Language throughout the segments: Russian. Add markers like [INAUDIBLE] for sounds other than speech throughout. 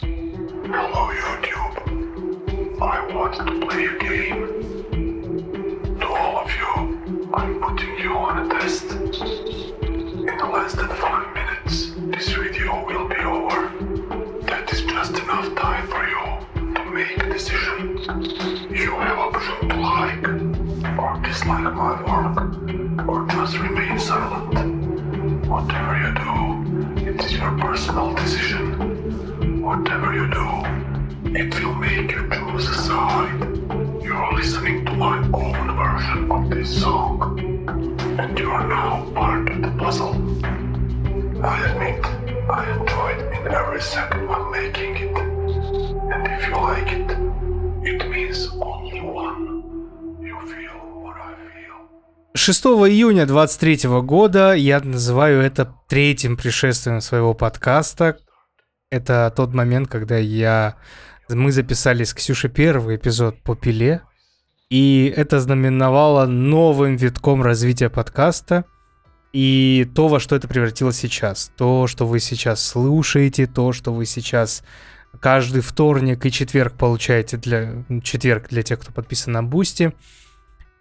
Hello, oh, YouTube. I want to play a game. To all of you, I'm putting you on a test. In less than five minutes, this video will be over. That is just enough time for you to make a decision. You have option to like or dislike my work, or just remain silent. Whatever you do, your personal decision. Whatever you do, it will make you choose a side. You are listening to my own version of this song, and you are now part of the puzzle. I admit, I enjoyed in every second while making it. And if you like it, it means only 6 июня 23 года я называю это третьим пришествием своего подкаста. Это тот момент, когда я... Мы записали с Ксюшей первый эпизод по пиле, и это знаменовало новым витком развития подкаста и то, во что это превратилось сейчас. То, что вы сейчас слушаете, то, что вы сейчас каждый вторник и четверг получаете для... Четверг для тех, кто подписан на Бусти.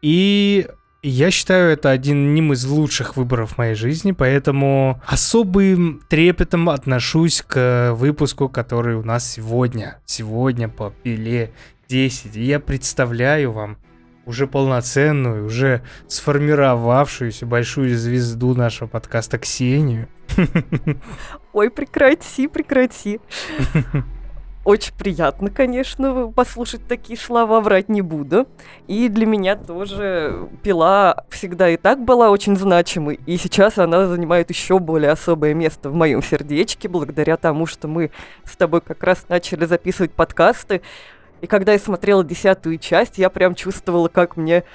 И я считаю это одним из лучших выборов в моей жизни, поэтому особым трепетом отношусь к выпуску, который у нас сегодня. Сегодня по пиле 10. И я представляю вам уже полноценную, уже сформировавшуюся большую звезду нашего подкаста Ксению. [LAUGHS] Ой, прекрати, прекрати. [LAUGHS] Очень приятно, конечно, послушать такие слова, врать не буду. И для меня тоже пила всегда и так была очень значимой, и сейчас она занимает еще более особое место в моем сердечке, благодаря тому, что мы с тобой как раз начали записывать подкасты. И когда я смотрела десятую часть, я прям чувствовала, как мне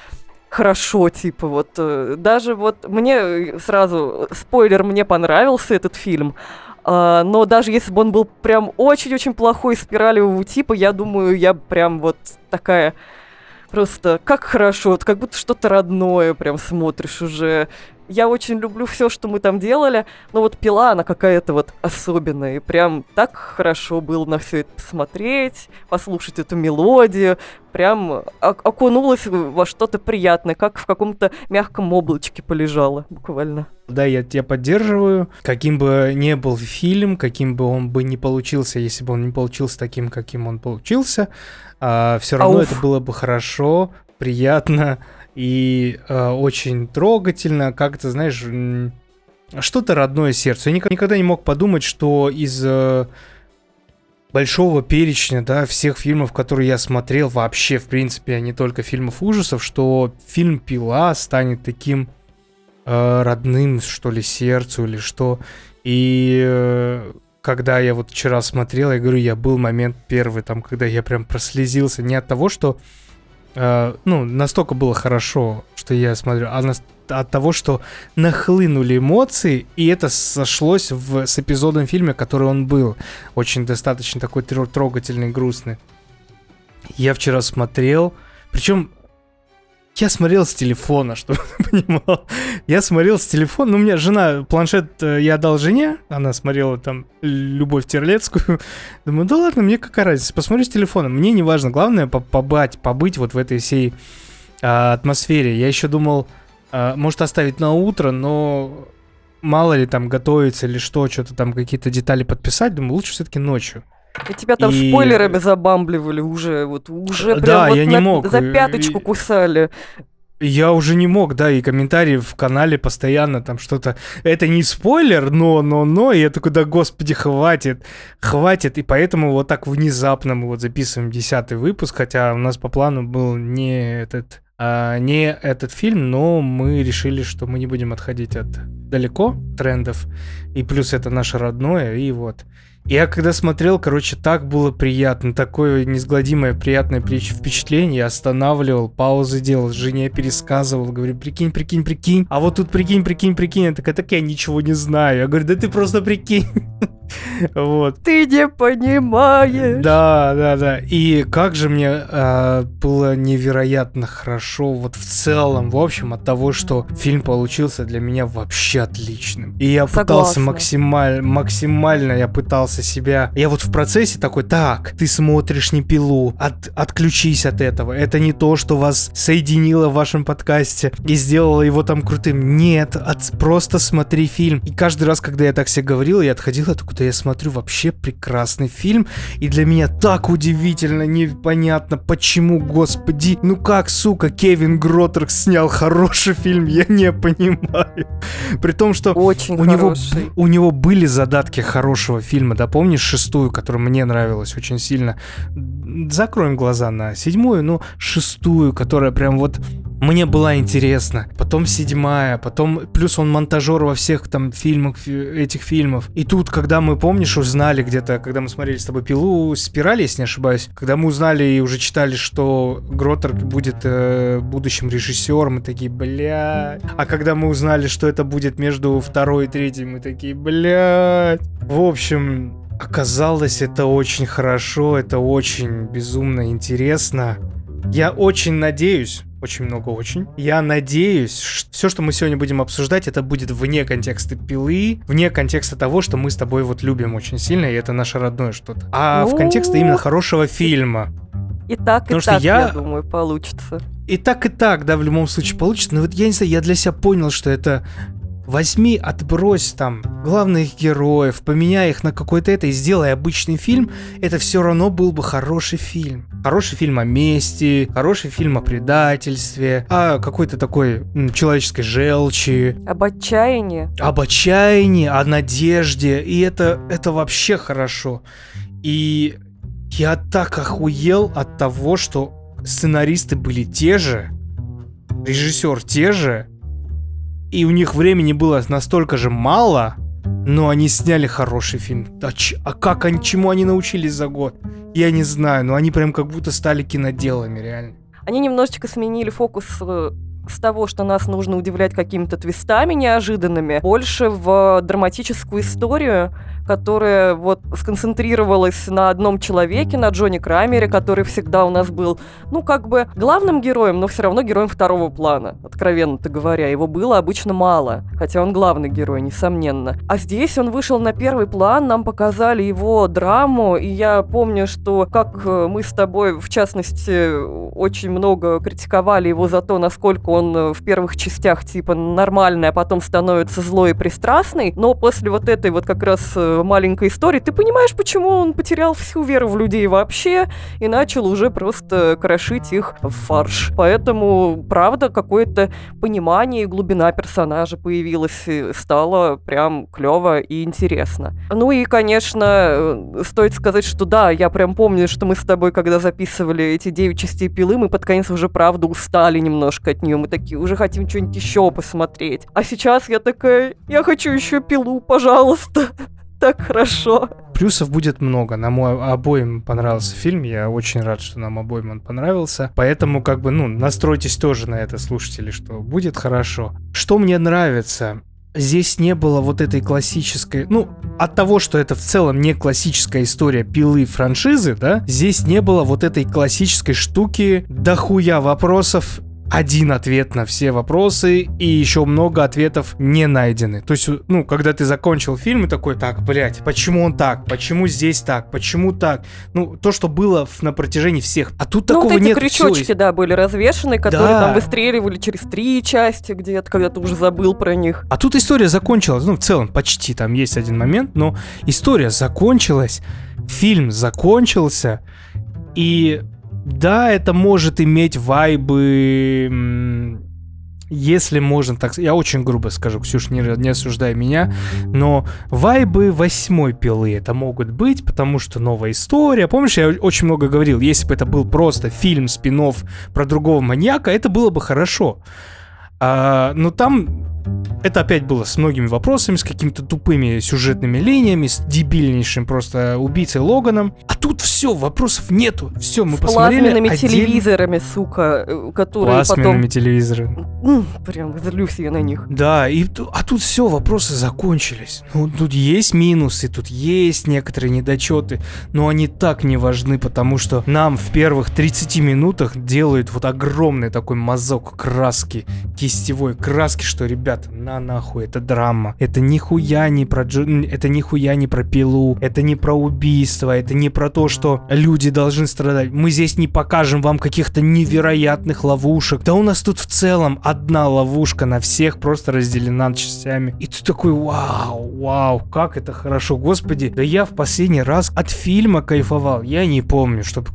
хорошо, типа вот э, даже вот мне э, сразу спойлер мне понравился этот фильм, а, но даже если бы он был прям очень-очень плохой спиралевого типа, я думаю, я прям вот такая просто как хорошо, вот как будто что-то родное прям смотришь уже. Я очень люблю все, что мы там делали, но вот пила, она какая-то вот особенная. И прям так хорошо было на все это посмотреть, послушать эту мелодию. Прям окунулась во что-то приятное, как в каком-то мягком облачке полежала, буквально. Да, я тебя поддерживаю. Каким бы ни был фильм, каким бы он бы не получился, если бы он не получился таким, каким он получился, все равно Ауф. это было бы хорошо, приятно и э, очень трогательно. Как ты знаешь, что-то родное сердцу. Я ник- никогда не мог подумать, что из э, большого перечня, да, всех фильмов, которые я смотрел, вообще, в принципе, а не только фильмов ужасов, что фильм «Пила» станет таким э, родным, что ли, сердцу или что. И э, когда я вот вчера смотрел, я говорю, я был момент первый, там, когда я прям прослезился не от того, что, э, ну, настолько было хорошо, что я смотрю, а нас- от того, что нахлынули эмоции, и это сошлось в, с эпизодом фильма, который он был. Очень достаточно такой тро- трогательный, грустный. Я вчера смотрел, причем я смотрел с телефона, [LAUGHS] чтобы ты понимал. Я смотрел с телефона, ну, у меня жена, планшет э, я отдал жене, она смотрела там Любовь Терлецкую. Думаю, да ладно, мне какая разница, посмотрю с телефона. Мне не важно, главное по- побать, побыть вот в этой всей а, атмосфере. Я еще думал, а, может оставить на утро, но мало ли там готовиться или что, что-то там какие-то детали подписать, думаю, лучше все-таки ночью. И тебя там И- спойлерами забамбливали уже, вот уже прям Да, вот я не на- мог, за пяточку и- кусали. Я уже не мог, да, и комментарии в канале постоянно там что-то... Это не спойлер, но, но, но, и я такой, да господи, хватит, хватит, и поэтому вот так внезапно мы вот записываем десятый выпуск, хотя у нас по плану был не этот, а, не этот фильм, но мы решили, что мы не будем отходить от далеко трендов, и плюс это наше родное, и вот. Я когда смотрел, короче, так было приятно, такое несгладимое приятное впеч- впечатление. Я останавливал, паузы делал, жене пересказывал, говорю, прикинь, прикинь, прикинь. А вот тут прикинь, прикинь, прикинь. Я такая, так я ничего не знаю. Я говорю, да ты просто прикинь. [LAUGHS] Вот. Ты не понимаешь. Да, да, да. И как же мне э, было невероятно хорошо вот в целом, в общем, от того, что фильм получился для меня вообще отличным. И я пытался Согласна. максимально, максимально я пытался себя... Я вот в процессе такой, так, ты смотришь не пилу, от, отключись от этого. Это не то, что вас соединило в вашем подкасте и сделало его там крутым. Нет, от, просто смотри фильм. И каждый раз, когда я так себе говорил, я отходил, я такой, я смотрю вообще прекрасный фильм, и для меня так удивительно, непонятно, почему, господи, ну как, сука, Кевин Гроттер снял хороший фильм, я не понимаю. При том, что Очень у него, хороший. у него были задатки хорошего фильма, да, помнишь шестую, которая мне нравилась очень сильно? Закроем глаза на седьмую, но шестую, которая прям вот мне была интересна. Потом седьмая, потом плюс он монтажер во всех там фильмах, фи- этих фильмов. И тут, когда мы, помнишь, узнали где-то, когда мы смотрели с тобой «Пилу», «Спираль», если не ошибаюсь, когда мы узнали и уже читали, что Гроттер будет э, будущим режиссером, мы такие, бля. А когда мы узнали, что это будет между второй и третьей, мы такие, бля. В общем, оказалось это очень хорошо, это очень безумно интересно. Я очень надеюсь, очень много очень. Я надеюсь, все, что мы сегодня будем обсуждать, это будет вне контекста пилы, вне контекста того, что мы с тобой вот любим очень сильно, и это наше родное что-то. А в Ну, контексте именно хорошего фильма. И так, Потому и что так, я- я думаю, получится. И так, и так, да, в любом случае получится. Но вот я не знаю, я для себя понял, что это возьми, отбрось там главных героев, поменяй их на какой-то это и сделай обычный фильм, это все равно был бы хороший фильм. Хороший фильм о мести, хороший фильм о предательстве, о какой-то такой м, человеческой желчи, Об отчаянии. об отчаянии, о надежде, и это, это вообще хорошо. И я так охуел от того, что сценаристы были те же, режиссер те же, и у них времени было настолько же мало, но они сняли хороший фильм. А, ч- а как они, чему они научились за год? Я не знаю, но они прям как будто стали киноделами, реально. Они немножечко сменили фокус э, с того, что нас нужно удивлять какими-то твистами неожиданными, больше в драматическую историю, которая вот сконцентрировалась на одном человеке, на Джонни Крамере, который всегда у нас был, ну, как бы главным героем, но все равно героем второго плана, откровенно-то говоря. Его было обычно мало, хотя он главный герой, несомненно. А здесь он вышел на первый план, нам показали его драму, и я помню, что как э, мы с тобой, в частности, очень много критиковали его за то, насколько он э, в первых частях типа нормальный, а потом становится злой и пристрастный, но после вот этой вот как раз э, маленькой истории ты понимаешь, почему он потерял всю веру в людей вообще и начал уже просто крошить их в фарш. Поэтому, правда, какое-то понимание и глубина персонажа появилась, и стало прям клево и интересно. Ну и, конечно, э, стоит сказать, что да, я прям помню, что мы с тобой, когда записывали эти 9 частей пилы, мы под конец уже, правда, устали немножко от нее. Мы такие, уже хотим что-нибудь еще посмотреть. А сейчас я такая, я хочу еще пилу, пожалуйста. Так хорошо. Плюсов будет много. Нам обоим понравился фильм. Я очень рад, что нам обоим он понравился. Поэтому, как бы, ну, настройтесь тоже на это, слушатели, что будет хорошо. Что мне нравится? Здесь не было вот этой классической... Ну, от того, что это в целом не классическая история пилы франшизы, да, здесь не было вот этой классической штуки дохуя вопросов один ответ на все вопросы, и еще много ответов не найдены. То есть, ну, когда ты закончил фильм и такой, так, блядь, почему он так? Почему здесь так? Почему так? Ну, то, что было в- на протяжении всех. А тут ну, такого вот эти нет. крючочки, да, были развешаны, которые Да. там выстреливали через три части где-то, когда ты уже забыл про них. А тут история закончилась, ну, в целом, почти, там есть один момент, но история закончилась, фильм закончился, и да, это может иметь вайбы, если можно так сказать, я очень грубо скажу, Ксюш, не, не осуждай меня, но вайбы восьмой пилы это могут быть, потому что новая история. Помнишь, я очень много говорил, если бы это был просто фильм спин про другого маньяка, это было бы хорошо. А, но там это опять было с многими вопросами, с какими-то тупыми сюжетными линиями, с дебильнейшим просто убийцей Логаном. А тут все, вопросов нету. Все, мы С посмотрели плазменными отдельно- телевизорами, сука, э, которые Плазменными потом... телевизорами. Прям злюсь я на них. Да, и, а тут все, вопросы закончились. Ну, тут есть минусы, тут есть некоторые недочеты, но они так не важны, потому что нам в первых 30 минутах делают вот огромный такой мазок краски, кистевой краски, что, ребята, на нахуй, это драма. Это нихуя не про Джо- это нихуя не про пилу, это не про убийство, это не про то, что люди должны страдать. Мы здесь не покажем вам каких-то невероятных ловушек. Да у нас тут в целом одна ловушка на всех просто разделена частями. И ты такой, вау, вау, как это хорошо, господи. Да я в последний раз от фильма кайфовал. Я не помню, чтобы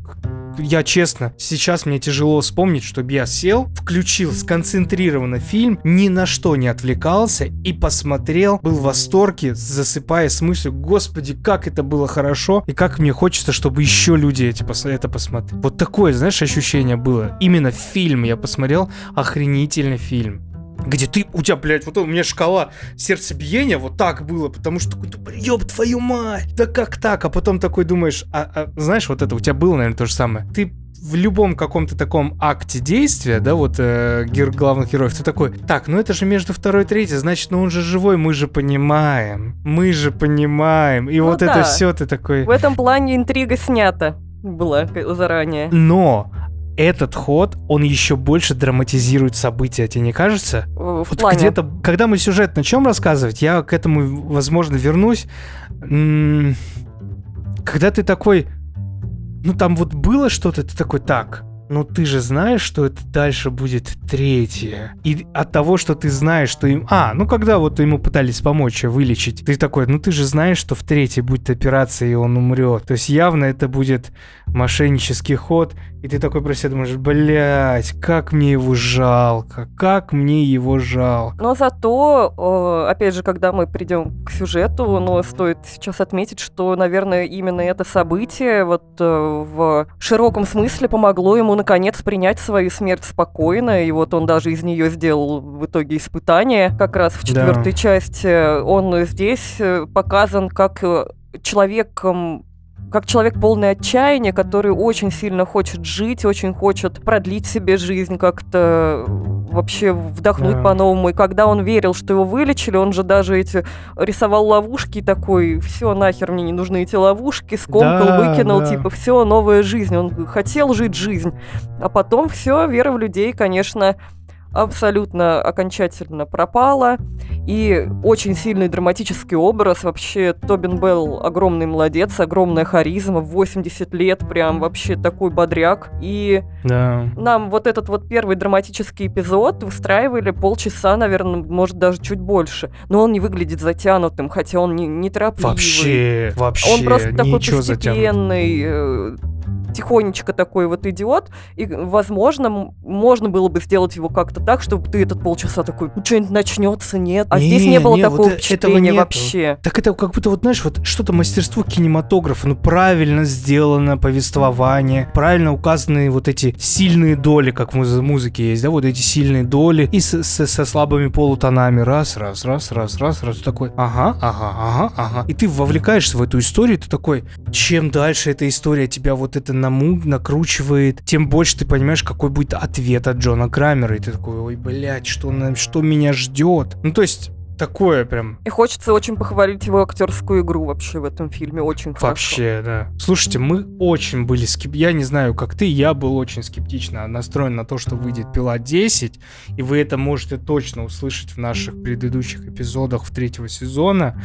я честно, сейчас мне тяжело вспомнить, чтобы я сел, включил сконцентрированно фильм, ни на что не отвлекался и посмотрел, был в восторге, засыпая с мыслью, господи, как это было хорошо, и как мне хочется, чтобы еще люди эти, пос- это посмотрели. Вот такое, знаешь, ощущение было. Именно фильм я посмотрел, охренительный фильм. Где ты, у тебя, блядь, вот у меня шкала сердцебиения вот так было, потому что такой, да, ёб твою мать, да как так? А потом такой думаешь, а, а, знаешь, вот это у тебя было, наверное, то же самое. Ты в любом каком-то таком акте действия, да, вот э, гер- главных героев, ты такой, так, ну это же между второй и третьей, значит, ну он же живой, мы же понимаем, мы же понимаем, и Ну вот это да. все ты такой. В этом плане интрига снята была заранее. Но этот ход, он еще больше драматизирует события, тебе не кажется? В Вот плане. где-то, когда мы сюжет начнем рассказывать, я к этому, возможно, вернусь. Когда ты такой, ну там вот было что-то, ты такой, так, ну ты же знаешь, что это дальше будет третье. И от того, что ты знаешь, что им... А, ну когда вот ему пытались помочь вылечить, ты такой, ну ты же знаешь, что в третьей будет операция, и он умрет. То есть явно это будет мошеннический ход, и ты такой про себя думаешь, блять, как мне его жалко, как мне его жалко. Но зато, э, опять же, когда мы придем к сюжету, но стоит сейчас отметить, что, наверное, именно это событие вот э, в широком смысле помогло ему наконец принять свою смерть спокойно, и вот он даже из нее сделал в итоге испытание. Как раз в Да. четвертой части он здесь э, показан как э, человеком как человек полный отчаяния, который очень сильно хочет жить, очень хочет продлить себе жизнь, как-то вообще вдохнуть Да. по-новому. И когда он верил, что его вылечили, он же даже эти рисовал ловушки и такой, все, нахер мне не нужны эти ловушки, скомкал, Да, выкинул, да. типа, все, новая жизнь. Он хотел жить жизнь. А потом все, вера в людей, конечно, абсолютно окончательно пропала. И очень сильный драматический образ. Вообще, Тобин Белл огромный молодец, огромная харизма, в 80 лет прям вообще такой бодряк. И Да. нам вот этот вот первый драматический эпизод выстраивали полчаса, наверное, может даже чуть больше. Но он не выглядит затянутым, хотя он не, неторопливый. Вообще, вообще, Он просто такой постепенный, э, тихонечко такой вот идиот. И, возможно, можно было бы сделать его как-то так, чтобы ты этот полчаса такой, ну, что-нибудь начнется, нет. А здесь Не, не было не, вот такого э- этого впечатления вообще. Так это как будто вот, знаешь, вот что-то мастерство кинематографа, ну правильно сделано повествование, правильно указаны вот эти сильные доли, как в муз- музыке есть, да, вот эти сильные доли и с- с- со слабыми полутонами, раз, раз, раз, раз, раз, раз, такой, ага, ага, ага, ага. И ты вовлекаешься в эту историю, ты такой, чем дальше эта история тебя вот это наму- накручивает, тем больше ты понимаешь, какой будет ответ от Джона Крамера, и ты такой, ой, блядь, что, на- что меня ждет? Ну, то есть, такое прям И хочется очень похвалить его актерскую игру вообще в этом фильме. Очень хорошо. Вообще, да. Слушайте, мы очень были скеп... Я не знаю, как ты, я был очень скептично настроен на то, что выйдет пила 10, и вы это можете точно услышать в наших предыдущих эпизодах в третьего сезона.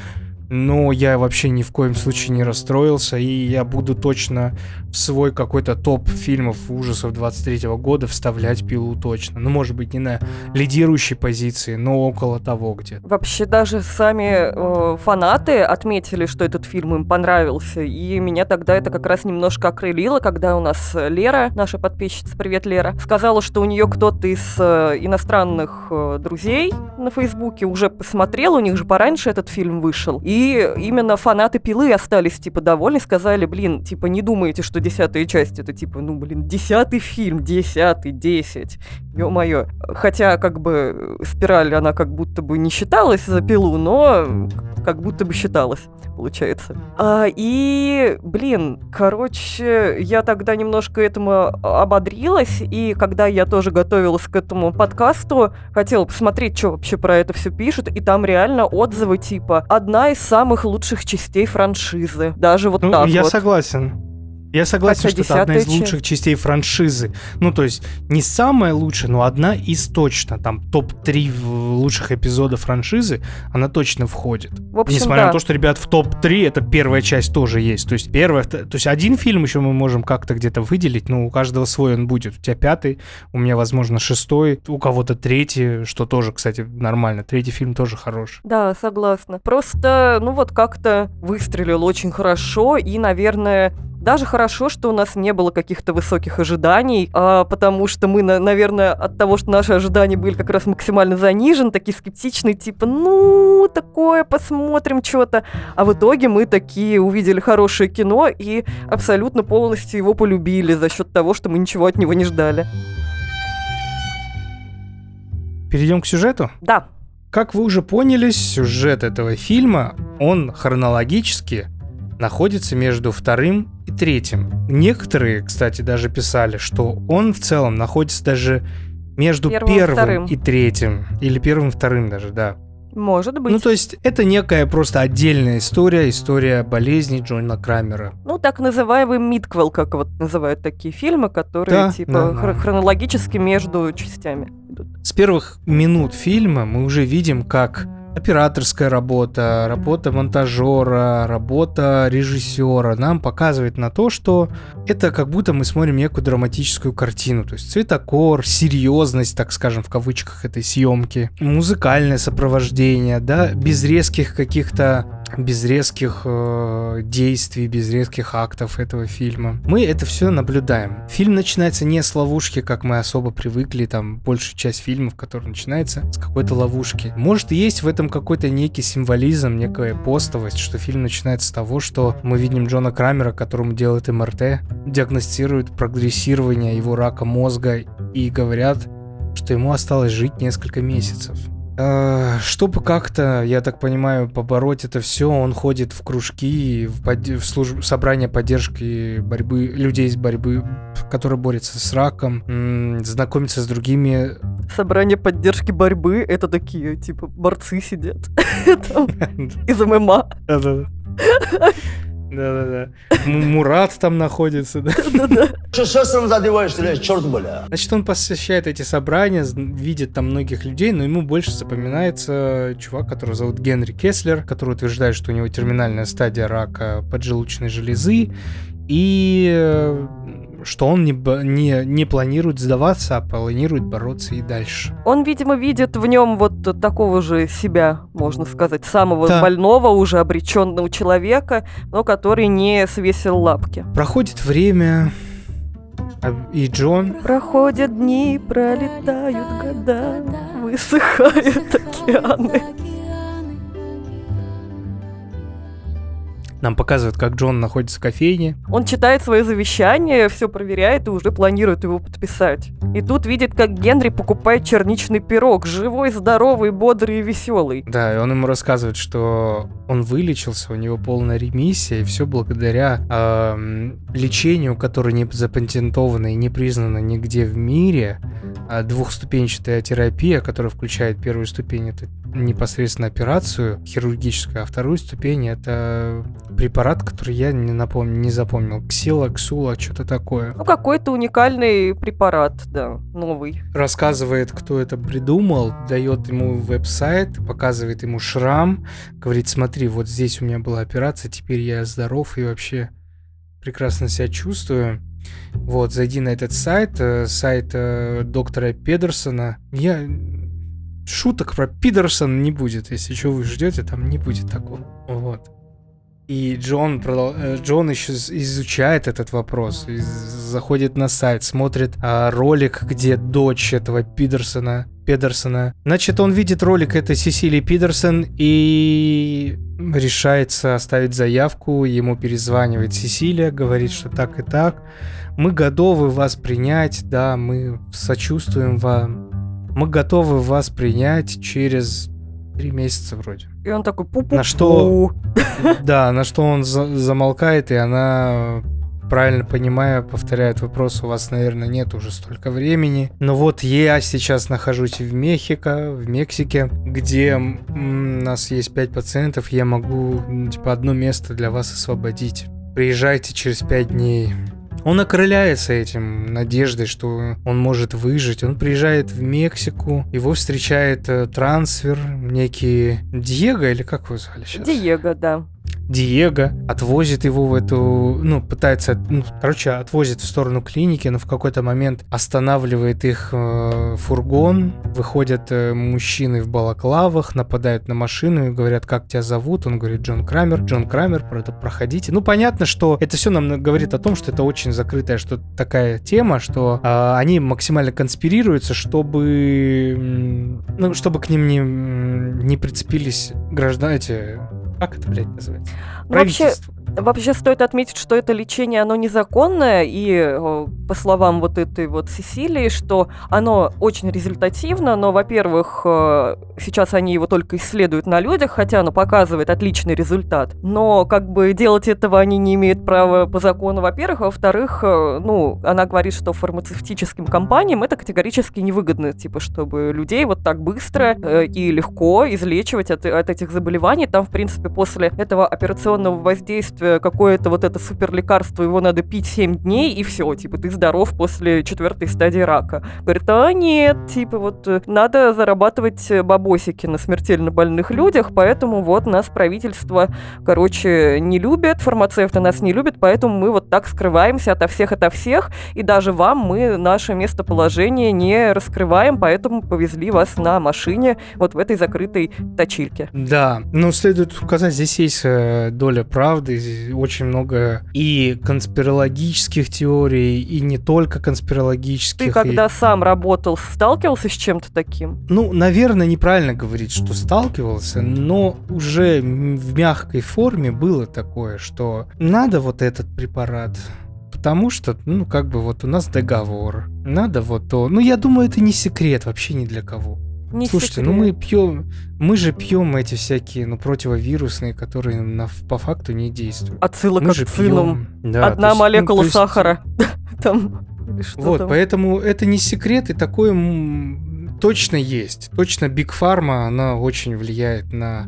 Но я вообще ни в коем случае не расстроился, и я буду точно в свой какой-то топ фильмов ужасов 23 года вставлять пилу точно. Ну, может быть, не на лидирующей позиции, но около того где-то. Вообще даже сами э, фанаты отметили, что этот фильм им понравился, и меня тогда это как раз немножко окрылило, когда у нас Лера, наша подписчица, привет, Лера, сказала, что у нее кто-то из э, иностранных э, друзей на Фейсбуке уже посмотрел, у них же пораньше этот фильм вышел, и именно фанаты Пилы остались типа довольны, сказали, блин, типа не думаете, что десятая часть это типа, ну блин, десятый фильм, десятый, десять. Ё-моё. Хотя, как бы, спираль, она как будто бы не считалась за пилу, но как будто бы считалась, получается. А, и, блин, короче, я тогда немножко этому ободрилась, и когда я тоже готовилась к этому подкасту, хотела посмотреть, что вообще про это все пишут, и там реально отзывы типа «одна из самых лучших частей франшизы». Даже вот Ну, так я вот. согласен. Я согласен, что это одна из лучших частей франшизы. Ну, то есть, не самая лучшая, но одна из точно. Там топ-3 в- лучших эпизодов франшизы, она точно входит. В общем, Несмотря да. на то, что, ребят, в топ-3 это первая часть тоже есть. То есть, первая, то есть, один фильм еще мы можем как-то где-то выделить, но у каждого свой он будет. У тебя пятый, у меня, возможно, шестой, у кого-то третий, что тоже, кстати, нормально. Третий фильм тоже хороший. Да, согласна. Просто, ну вот как-то выстрелил очень хорошо, и, наверное, даже хорошо, что у нас не было каких-то высоких ожиданий, а, потому что мы, на- наверное, от того, что наши ожидания были как раз максимально занижены, такие скептичные, типа, ну, такое, посмотрим что-то. А в итоге мы такие увидели хорошее кино и абсолютно полностью его полюбили за счет того, что мы ничего от него не ждали. Перейдем к сюжету. Да, Как вы уже поняли, сюжет этого фильма, он хронологически находится между вторым и третьим. Некоторые, кстати, даже писали, что он в целом находится даже между Первым и первым, вторым. и третьим. Или первым и вторым даже, да. может быть. Ну, то есть, это некая просто отдельная история, история болезни Джона Крамера. Ну, так называемый мидквел, как вот называют такие фильмы, которые Да, типа да, хр- да. хронологически между частями идут. С первых минут фильма мы уже видим, как операторская работа, работа монтажера, работа режиссера нам показывает на то, что это как будто мы смотрим некую драматическую картину. То есть цветокор, серьезность, так скажем, в кавычках этой съемки, музыкальное сопровождение, да, без резких каких-то без резких э, действий, без резких актов этого фильма. Мы это все наблюдаем. Фильм начинается не с ловушки, как мы особо привыкли, там большая часть фильмов, который начинается с какой-то ловушки. Может, есть в этом какой-то некий символизм, некая постовость, что фильм начинается с того, что мы видим Джона Крамера, которому делают МРТ, диагностируют прогрессирование его рака мозга и говорят, что ему осталось жить несколько месяцев. Э, Чтобы как-то, я так понимаю, побороть это все, он ходит в кружки, в, подде- в служб- собрания поддержки борьбы людей с борьбы, которые борются с раком, знакомится с другими. Собрание поддержки борьбы — это такие, типа, борцы сидят [LAUGHS] из ММА. Да-да-да. Мурат там находится, да. Что сестрам задеваешь, стреляешь, черт, бля. Значит, он посещает эти собрания, видит там многих людей, но ему больше запоминается чувак, которого зовут Генри Кеслер, который утверждает, что у него терминальная стадия рака поджелудочной железы, и э, что он не, не, не планирует сдаваться, а планирует бороться и дальше. Он, видимо, видит в нем вот такого же себя, можно сказать, самого Да. больного, уже обреченного человека, но который не свесил лапки. Проходит время, а- и Джон Проходят дни, пролетают года, высыхают океаны. Нам показывает, как Джон находится в кофейне. Он читает свое завещание, все проверяет и уже планирует его подписать. И тут видит, как Генри покупает черничный пирог, живой, здоровый, бодрый и веселый. Да, и он ему рассказывает, что он вылечился, у него полная ремиссия, и все благодаря эм, лечению, которое не запатентовано и не признано нигде в мире. А двухступенчатая терапия, которая включает первую ступень, это непосредственно операцию хирургическую, а вторую ступень это препарат, который я не напомню, не запомнил. Ксила, ксула, что-то такое. Ну, какой-то уникальный препарат, да, новый. рассказывает, кто это придумал, дает ему веб-сайт, показывает ему шрам, говорит, смотри, вот здесь у меня была операция, теперь я здоров и вообще прекрасно себя чувствую. Вот, зайди на этот сайт, э, сайт э, доктора Педерсона. Я... Шуток про Пидерсон не будет, если что вы ждете, там не будет такого. Вот. И Джон, э, Джон еще изучает этот вопрос, заходит на сайт, смотрит а, ролик, где дочь этого Пидерсона Педерсона. Значит, он видит ролик этой Сесилии Пидерсон и решается оставить заявку. Ему перезванивает Сесилия, говорит, что так и так. Мы готовы вас принять, да, мы сочувствуем вам. Мы готовы вас принять через три месяца вроде. И он такой пу На что- Да, на что он за- замолкает, и она, правильно понимая, повторяет вопрос, у вас, наверное, нет уже столько времени. Но вот я сейчас нахожусь в Мехико, в Мексике, где у нас есть 5 пациентов, я могу, типа, одно место для вас освободить. Приезжайте через 5 дней. Он окрыляется этим надеждой, что он может выжить. Он приезжает в Мексику, его встречает э, трансфер, некий Диего, или как его звали сейчас? Диего, да. Диего отвозит его в эту, ну, пытается, ну, короче, отвозит в сторону клиники, но в какой-то момент останавливает их э, фургон, выходят э, мужчины в балаклавах, нападают на машину и говорят, как тебя зовут? Он говорит, Джон Крамер. Джон Крамер, про- проходите. Ну, понятно, что это все нам говорит о том, что это очень закрытая что такая тема, что э, они максимально конспирируются, чтобы, ну, чтобы к ним не, не прицепились граждане, эти как это, блядь, называется? Вообще. Вообще стоит отметить, что это лечение, оно незаконное, и по словам вот этой вот Сесилии, что оно очень результативно, но, во-первых, э, сейчас они его только исследуют на людях, хотя оно показывает отличный результат, но как бы делать этого они не имеют права по закону, во-первых, а во-вторых, э, ну, она говорит, что фармацевтическим компаниям это категорически невыгодно, типа, чтобы людей вот так быстро э, и легко излечивать от, от этих заболеваний. Там, в принципе, после этого операционного воздействия какое-то вот это супер лекарство, его надо пить 7 дней, и все, типа, ты здоров после четвертой стадии рака. Говорит, а нет, типа, вот э, надо зарабатывать э, бабосики на смертельно больных людях, поэтому вот нас правительство, короче, не любит, фармацевты нас не любят, поэтому мы вот так скрываемся ото всех, ото всех, и даже вам мы наше местоположение не раскрываем, поэтому повезли вас на машине вот в этой закрытой точильке. Да, но следует указать, здесь есть э, доля правды, очень много и конспирологических теорий, и не только конспирологических. Ты и- когда сам работал, сталкивался с чем-то таким? Ну, наверное, неправильно говорить, что сталкивался, но уже в мягкой форме было такое, что надо вот этот препарат, потому что, ну, как бы вот у нас договор, надо вот то. Ну, я думаю, это не секрет вообще ни для кого. Не Слушайте, секрет. ну мы пьем, мы же пьем эти всякие, ну, противовирусные, которые на- по факту не действуют. Отсылок мы к же пьем. Да, Одна есть, ну, молекула есть- сахара. [LAUGHS] [LAUGHS] Там. Вот, там. поэтому это не секрет, и такое точно есть. Точно Биг Фарма, она очень влияет на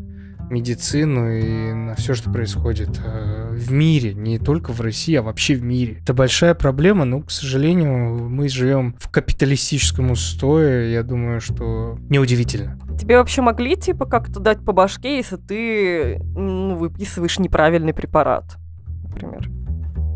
медицину и на все, что происходит э, в мире, не только в России, а вообще в мире. Это большая проблема, но, к сожалению, мы живем в капиталистическом устое, я думаю, что неудивительно. Тебе вообще могли, типа, как-то дать по башке, если ты ну, выписываешь неправильный препарат, например?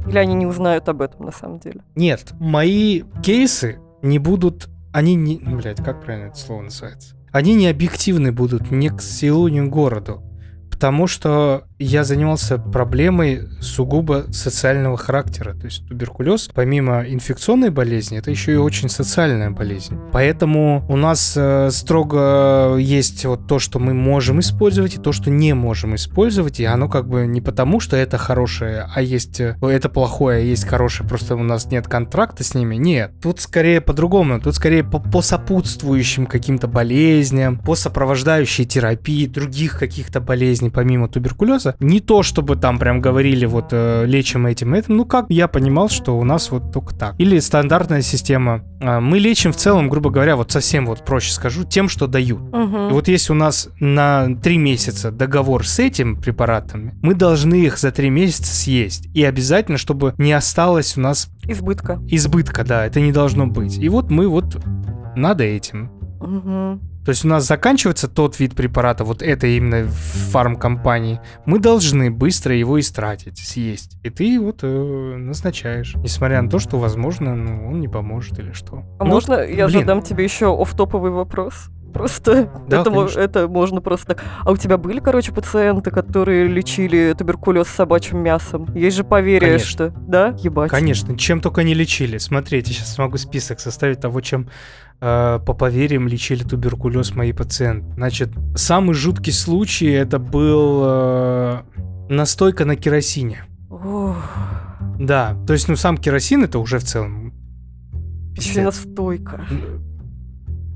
Или они не узнают об этом на самом деле? Нет, мои кейсы не будут, они не, блять, как правильно это слово называется? Они не объективны будут ни к селу, ни к городу. Потому что я занимался проблемой сугубо социального характера. То есть туберкулез, помимо инфекционной болезни, это еще и очень социальная болезнь. Поэтому у нас э, строго есть вот то, что мы можем использовать, и то, что не можем использовать. И оно как бы не потому, что это хорошее, а есть э, это плохое, а есть хорошее, просто у нас нет контракта с ними. Нет, тут скорее по-другому. Тут скорее по, по сопутствующим каким-то болезням, по сопровождающей терапии других каких-то болезней, помимо туберкулеза. Не то, чтобы там прям говорили, вот э, лечим этим, этим. Ну, как я понимал, что у нас вот только так. Или стандартная система. А, Мы лечим в целом, грубо говоря, вот совсем вот проще скажу, тем, что дают. Мгм. И вот если у нас на три месяца договор с этим препаратами, мы должны их за три месяца съесть. И обязательно, чтобы не осталось у нас Избытка. избытка, да, это не должно быть. И вот мы вот надо этим. Мгм. То есть у нас заканчивается тот вид препарата, вот это именно в фармкомпании, мы должны быстро его истратить, съесть. И ты вот э, назначаешь. Несмотря на то, что, возможно, ну, он не поможет или что. А Ну, можно я блин. задам тебе еще оф-топовый вопрос? Просто Да, это, конечно. это можно просто так. А у тебя были, короче, пациенты, которые лечили туберкулез с собачьим мясом? Есть же поверие, Конечно. что... Да? Ебать. Конечно, чем только не лечили. Смотрите, сейчас могу список составить того, чем э, по поверьям лечили туберкулез мои пациенты. Значит, самый жуткий случай это был э, настойка на керосине. Ох, Да, то есть, ну, сам керосин это уже в целом... настойка.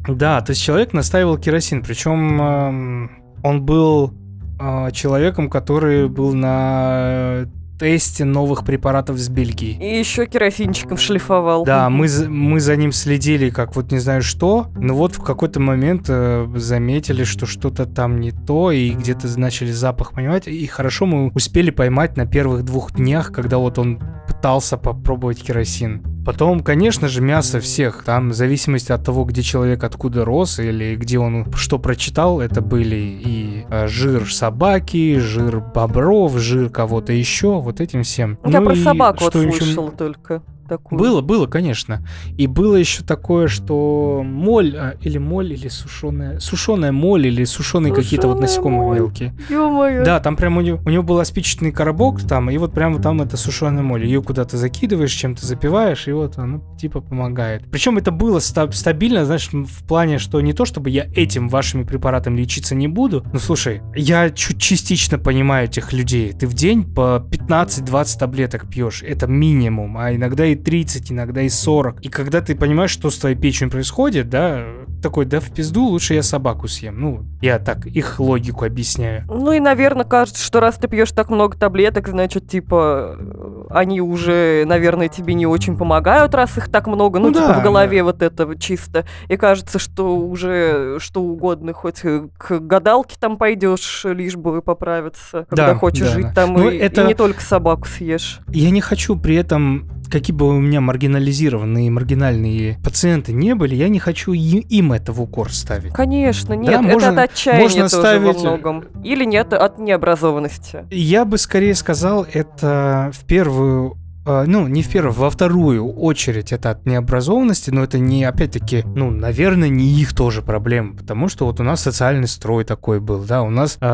Да, то есть человек настаивал керосин, причем эм, он был э, человеком, который был на тесте новых препаратов с Бельгии. И еще керосинчиком шлифовал. Да, мы, мы за ним следили, как вот не знаю что, но вот в какой-то момент э, заметили, что что-то там не то, и где-то начали запах понимать, и хорошо мы успели поймать на первых двух днях, когда вот он пытался попробовать керосин. Потом, конечно же, мясо всех. Там, в зависимости от того, где человек откуда рос или где он что прочитал, это были и э, жир собаки, жир бобров, жир кого-то еще, вот этим всем. Я Ну про собаку вот что еще- только. Такую. было, было, конечно. И было еще такое, что моль, а, или моль, или сушеная, сушеная моль, или сушеные какие-то вот насекомые моль. мелкие. Ё-моё. Да, там прям у него, у него был спичечный коробок там, и вот прямо там это сушеная моль. Ее куда-то закидываешь, чем-то запиваешь, и вот оно типа помогает. Причем это было ста- стабильно, знаешь, в плане, что не то, чтобы я этим вашими препаратами лечиться не буду. Ну слушай, я чуть частично понимаю этих людей. Ты в день по 15-20 таблеток пьешь. Это минимум, а иногда и 30, иногда и 40. И когда ты понимаешь, что с твоей печенью происходит, да, такой, да в пизду, лучше я собаку съем. Ну, я так их логику объясняю. Ну и, наверное, кажется, что раз ты пьешь так много таблеток, значит, типа, они уже, наверное, тебе не очень помогают, раз их так много, ну, Ну типа, да, в голове вот это чисто. И кажется, что уже что угодно, хоть к гадалке там пойдешь, лишь бы поправиться, когда Да, хочешь да, жить да. там, Ну, и, и это- не только собаку съешь. Я не хочу при этом, какие бы у меня маргинализированные, маргинальные пациенты не были, я не хочу им это в укор ставить. Конечно, нет, можно- это от отчаяния можно тоже ставить- во многом. Или нет, от необразованности. Я бы скорее сказал, это в первую э, ну, не в первую, во вторую очередь это от необразованности, но это не, опять-таки, ну, наверное, не их тоже проблема, потому что вот у нас социальный строй такой был, да, у нас э,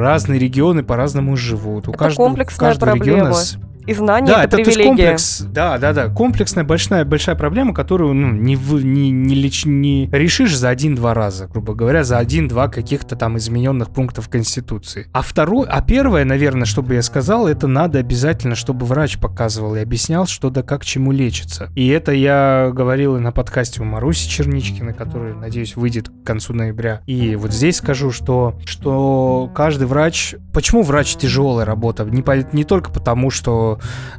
разные регионы по-разному живут, у Это каждого, у комплексная каждого региона проблема. с- И знание Да, это, это привилегия. комплекс, да, да, да, комплексная большая большая проблема, которую ну не вы- не не, леч- не решишь за один-два раза, грубо говоря, за один-два каких-то там измененных пунктов конституции. А второе, а первое, наверное, что бы я сказал, это надо обязательно, чтобы врач показывал и объяснял, что да как чему лечится. И это я говорил и на подкасте у Маруси Черничкиной, который, надеюсь, выйдет к концу ноября. И вот здесь скажу, что что каждый врач, почему врач тяжелая работа, не по- не только потому, что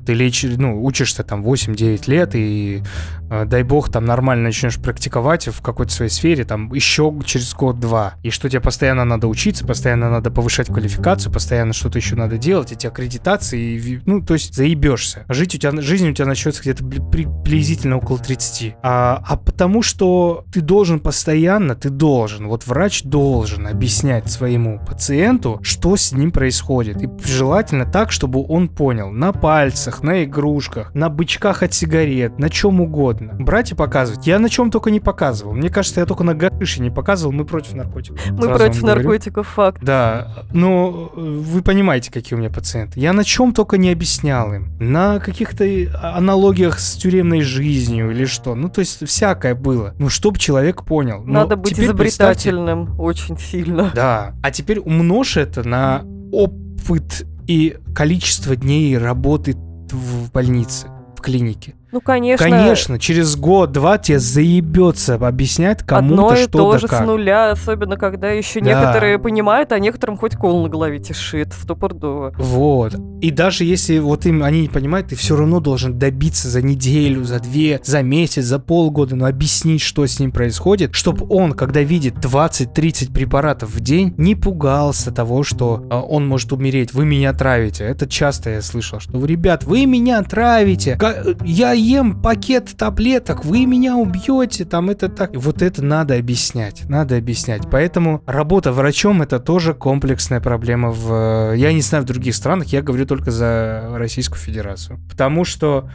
ты лечишь, ну, учишься там 8-9 лет, и э, дай бог там нормально начнешь практиковать в какой-то своей сфере, там еще через год-два, и что тебе постоянно надо учиться, постоянно надо повышать квалификацию, постоянно что-то еще надо делать, эти аккредитации, и ну, то есть заебешься. Жить у тебя, жизнь у тебя начнется где-то бли- при- приблизительно около 30. А, а потому что ты должен постоянно, ты должен, вот врач должен объяснять своему пациенту, что с ним происходит. И желательно так, чтобы он понял. На пальцах, на игрушках, на бычках от сигарет, на чем угодно. Брать и показывать. Я на чем только не показывал. Мне кажется, я только на гашише не показывал. Мы против наркотиков. Мы Сразу против вам говорю. наркотиков, факт. Да, но э, вы понимаете, какие у меня пациенты. Я на чем только не объяснял им. На каких-то аналогиях с тюремной жизнью или что. Ну, то есть всякое было. Ну, чтобы человек понял. Но Надо быть теперь представьте- изобретательным очень сильно. Да. А теперь умножь это на опыт и количество дней работы в больнице, в клинике. Ну, конечно. Конечно, через год-два тебе заебется объяснять Одно кому-то и что то да же как. с нуля, особенно когда еще Да. некоторые понимают, а некоторым хоть кол на голове тишит, стопудово. Вот. И даже если вот им они не понимают, ты все равно должен добиться за неделю, за две, за месяц, за полгода, но объяснить, что с ним происходит, чтобы он, когда видит 20-30 препаратов в день, не пугался того, что а, он может умереть. Вы меня травите. Это часто я слышал, что ребят, вы меня травите. Я ем пакет таблеток, вы меня убьете, там это так. И вот это надо объяснять, надо объяснять. Поэтому работа врачом это тоже комплексная проблема в... э, Я не знаю в других странах, я говорю только за Российскую Федерацию. Потому что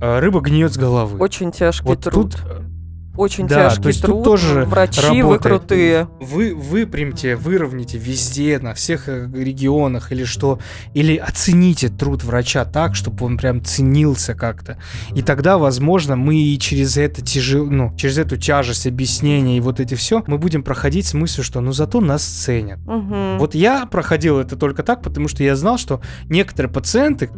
э, рыба гниет с головы. Очень тяжкий Вот труд. тут, э, очень Да, тяжкий то есть тут труд. тоже Врачи вы работает. крутые. Вы выпрямьте, выровняйте везде, на всех э, регионах или что, или оцените труд врача так, чтобы он прям ценился как-то. И тогда, возможно, мы и через это тяжел, ну, через эту тяжесть объяснения и вот эти все, мы будем проходить с мыслью, что ну зато нас ценят. Мгм. Вот я проходил это только так, потому что я знал, что некоторые пациенты,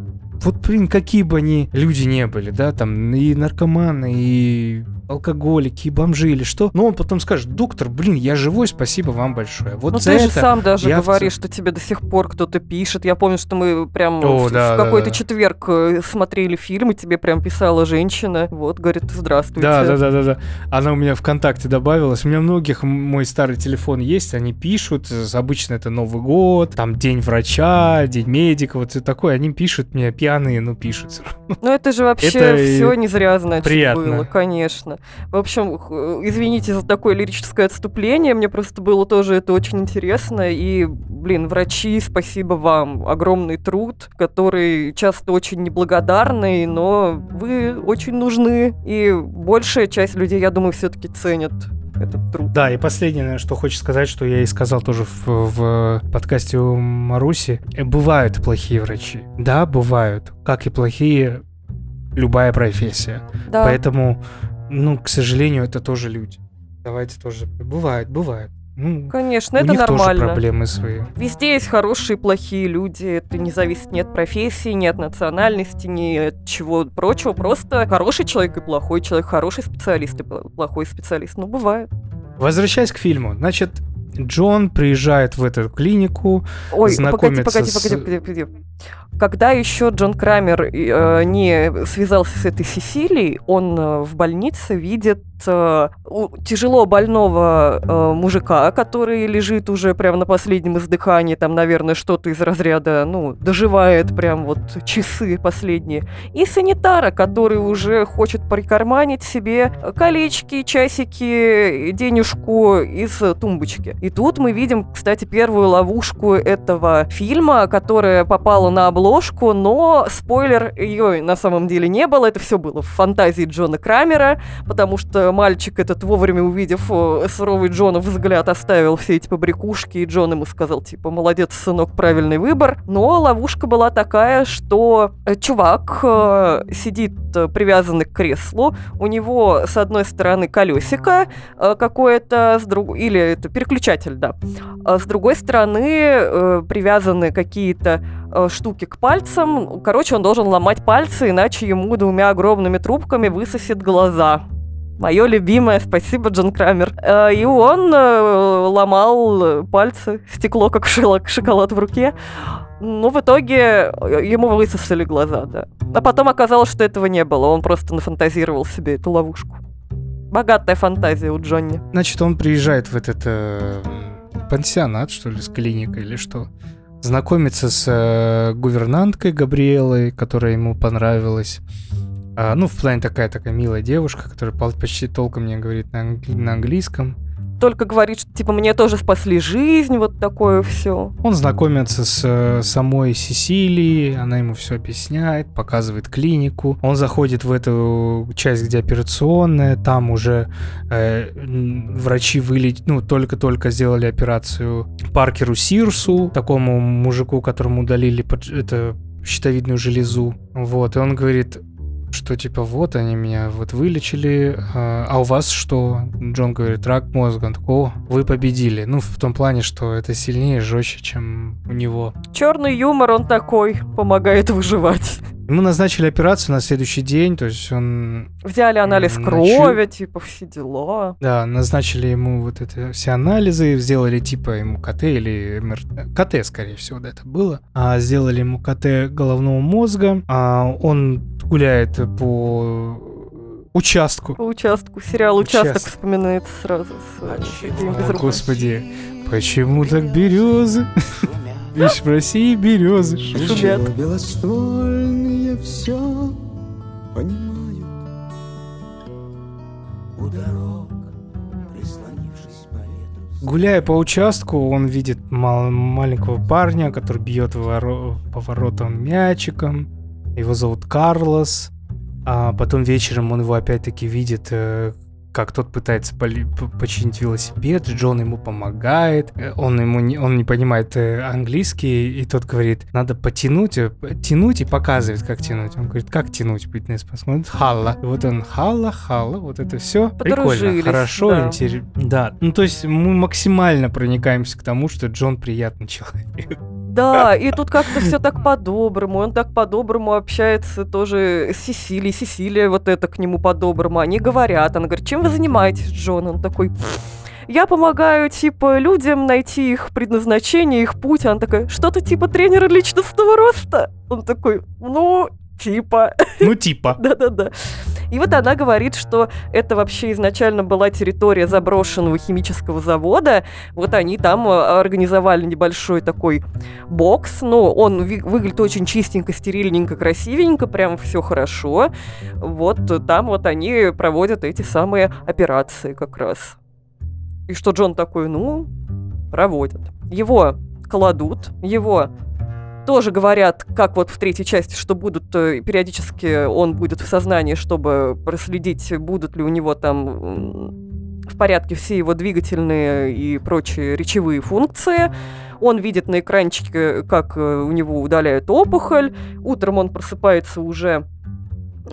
вот, блин, какие бы они люди не были, да, там, и наркоманы, и алкоголики, бомжи, или что, но он потом скажет, доктор, блин, я живой, спасибо вам большое. Вот Ну за ты же сам даже я в говоришь, ц- что тебе до сих пор кто-то пишет. Я помню, что мы прям О, в, да, в да, какой-то да. четверг э, смотрели фильм, и тебе прям писала женщина. Вот, говорит, здравствуйте. Да, да, да, да, да. Она у меня ВКонтакте добавилась. У меня многих мой старый телефон есть, они пишут. Обычно это Новый год, там день врача, день медика, вот все такое. Они пишут мне пьяные, но пишут. Ну это же вообще Это все не зря, значит, приятно. было, конечно. В общем, извините за такое лирическое отступление, мне просто было тоже это очень интересно. И, блин, врачи, спасибо вам. Огромный труд, который часто очень неблагодарный, но вы очень нужны. И большая часть людей, я думаю, все-таки ценят этот труд. Да, и последнее, что хочешь сказать, что я и сказал тоже в, в подкасте у Маруси. Э, Бывают плохие врачи. Да, бывают. Как и плохие любая профессия. Да. Поэтому, ну, к сожалению, это тоже люди. Давайте тоже. Бывает, бывает. Ну, Конечно, у это них тоже нормально. проблемы свои. Везде есть хорошие и плохие люди. Это не зависит ни от профессии, ни от национальности, ни от чего прочего. Просто хороший человек и плохой человек, хороший специалист и пл- плохой специалист. Ну, бывает. Возвращаясь к фильму, значит, Джон приезжает в эту клинику. Ой, погоди, Знакомиться погоди, с- погоди, погоди, погоди. Когда еще Джон Крамер э, не связался с этой Сесилией, он э, в больнице видит э, тяжело больного э, мужика, который лежит уже прям на последнем издыхании, там, наверное, что-то из разряда, ну, доживает прям вот часы последние. И санитара, который уже хочет прикарманить себе колечки, часики, денежку из тумбочки. И тут мы видим, кстати, первую ловушку этого фильма, которая попала на обложку, но спойлер, ее на самом деле не было, это все было в фантазии Джона Крамера, потому что мальчик этот, вовремя увидев суровый Джонов взгляд, оставил все эти побрякушки, и Джон ему сказал, типа, молодец, сынок, правильный выбор. Но ловушка была такая, что э, чувак э, сидит э, привязанный к креслу, у него с одной стороны колесико какое-то, с друг... или это переключатель, да, а с другой стороны привязаны какие-то штуки к пальцам. Короче, он должен ломать пальцы, иначе ему двумя огромными трубками высосет глаза. Мое любимое, спасибо, Джон Крамер. Э, И он э, ломал пальцы, стекло как шоколад в руке. Но в итоге э, ему высосали глаза, да. А потом оказалось, что этого не было. Он просто нафантазировал себе эту ловушку. Богатая фантазия у Джонни. Значит, он приезжает в этот э, пансионат, что ли, с клиникой или что. Знакомится с э, гувернанткой Габриэлой, которая ему понравилась. А, ну, в плане такая такая милая девушка, которая почти толком не говорит на, англи- на английском. Только говорит, что типа мне тоже спасли жизнь, вот такое все. Он знакомится с э, самой Сесилией, она ему все объясняет, показывает клинику. Он заходит в эту часть, где операционная, там уже э, врачи вылет... ну, только-только сделали операцию Паркеру Сирсу, такому мужику, которому удалили под... это щитовидную железу. Вот, и он говорит, что типа вот они меня вот вылечили, а, а у вас что? Джон говорит, рак мозга. Он такой, о, вы победили. Ну, в том плане, что это сильнее, жестче, чем у него. Черный юмор, он такой, помогает выживать. Ему назначили операцию на следующий день, то есть он... Взяли анализ М, крови, типа все дела. Да, назначили ему вот это все анализы, сделали типа ему КТ или МРТ. КТ, скорее всего, да, это было. А, сделали ему КТ головного мозга. А, он гуляет по участку. По участку. Сериал «Участок» Участок. вспоминается сразу с э, О. Господи, почему так березы? Видишь, в России березы Шумят. Все понимают. У дорог, прислонившись по ветру. Гуляя по участку, он видит мал- маленького парня, который бьет воро- по воротам мячиком. Его зовут Карлос. А потом вечером он его опять-таки видит, э, как тот пытается починить велосипед, Джон ему помогает, э, он ему не, он не понимает э, английский, и тот говорит, надо потянуть, э, тянуть и показывает, как тянуть. Он говорит, как тянуть, Бритнес посмотрит, халла. И вот он, халла, халла, вот это все. Прикольно, хорошо, да. интересно. Да, ну то есть мы максимально проникаемся к тому, что Джон приятный человек. Да, и тут как-то все так по-доброму. Он так по-доброму общается тоже с Сесилией. Сесилия вот это к нему по-доброму. Они говорят. Она говорит, чем вы занимаетесь, Джон? Он такой, я помогаю, типа, людям найти их предназначение, их путь. Она такая, что-то типа тренера личностного роста? Он такой, ну, типа. Ну типа. [LAUGHS] Да-да-да. И вот она говорит, что это вообще изначально была территория заброшенного химического завода. Вот они там э, организовали небольшой такой бокс. Ну, он выглядит очень чистенько, стерильненько, красивенько, прям все хорошо. Вот там вот они проводят эти самые операции как раз. И что Джон такой, ну, проводят. Его кладут, его тоже говорят, как вот в третьей части, что будут э, периодически он будет в сознании, чтобы проследить, будут ли у него там в порядке все его двигательные и прочие речевые функции. Он видит на экранчике, как э, у него удаляют опухоль. Утром он просыпается уже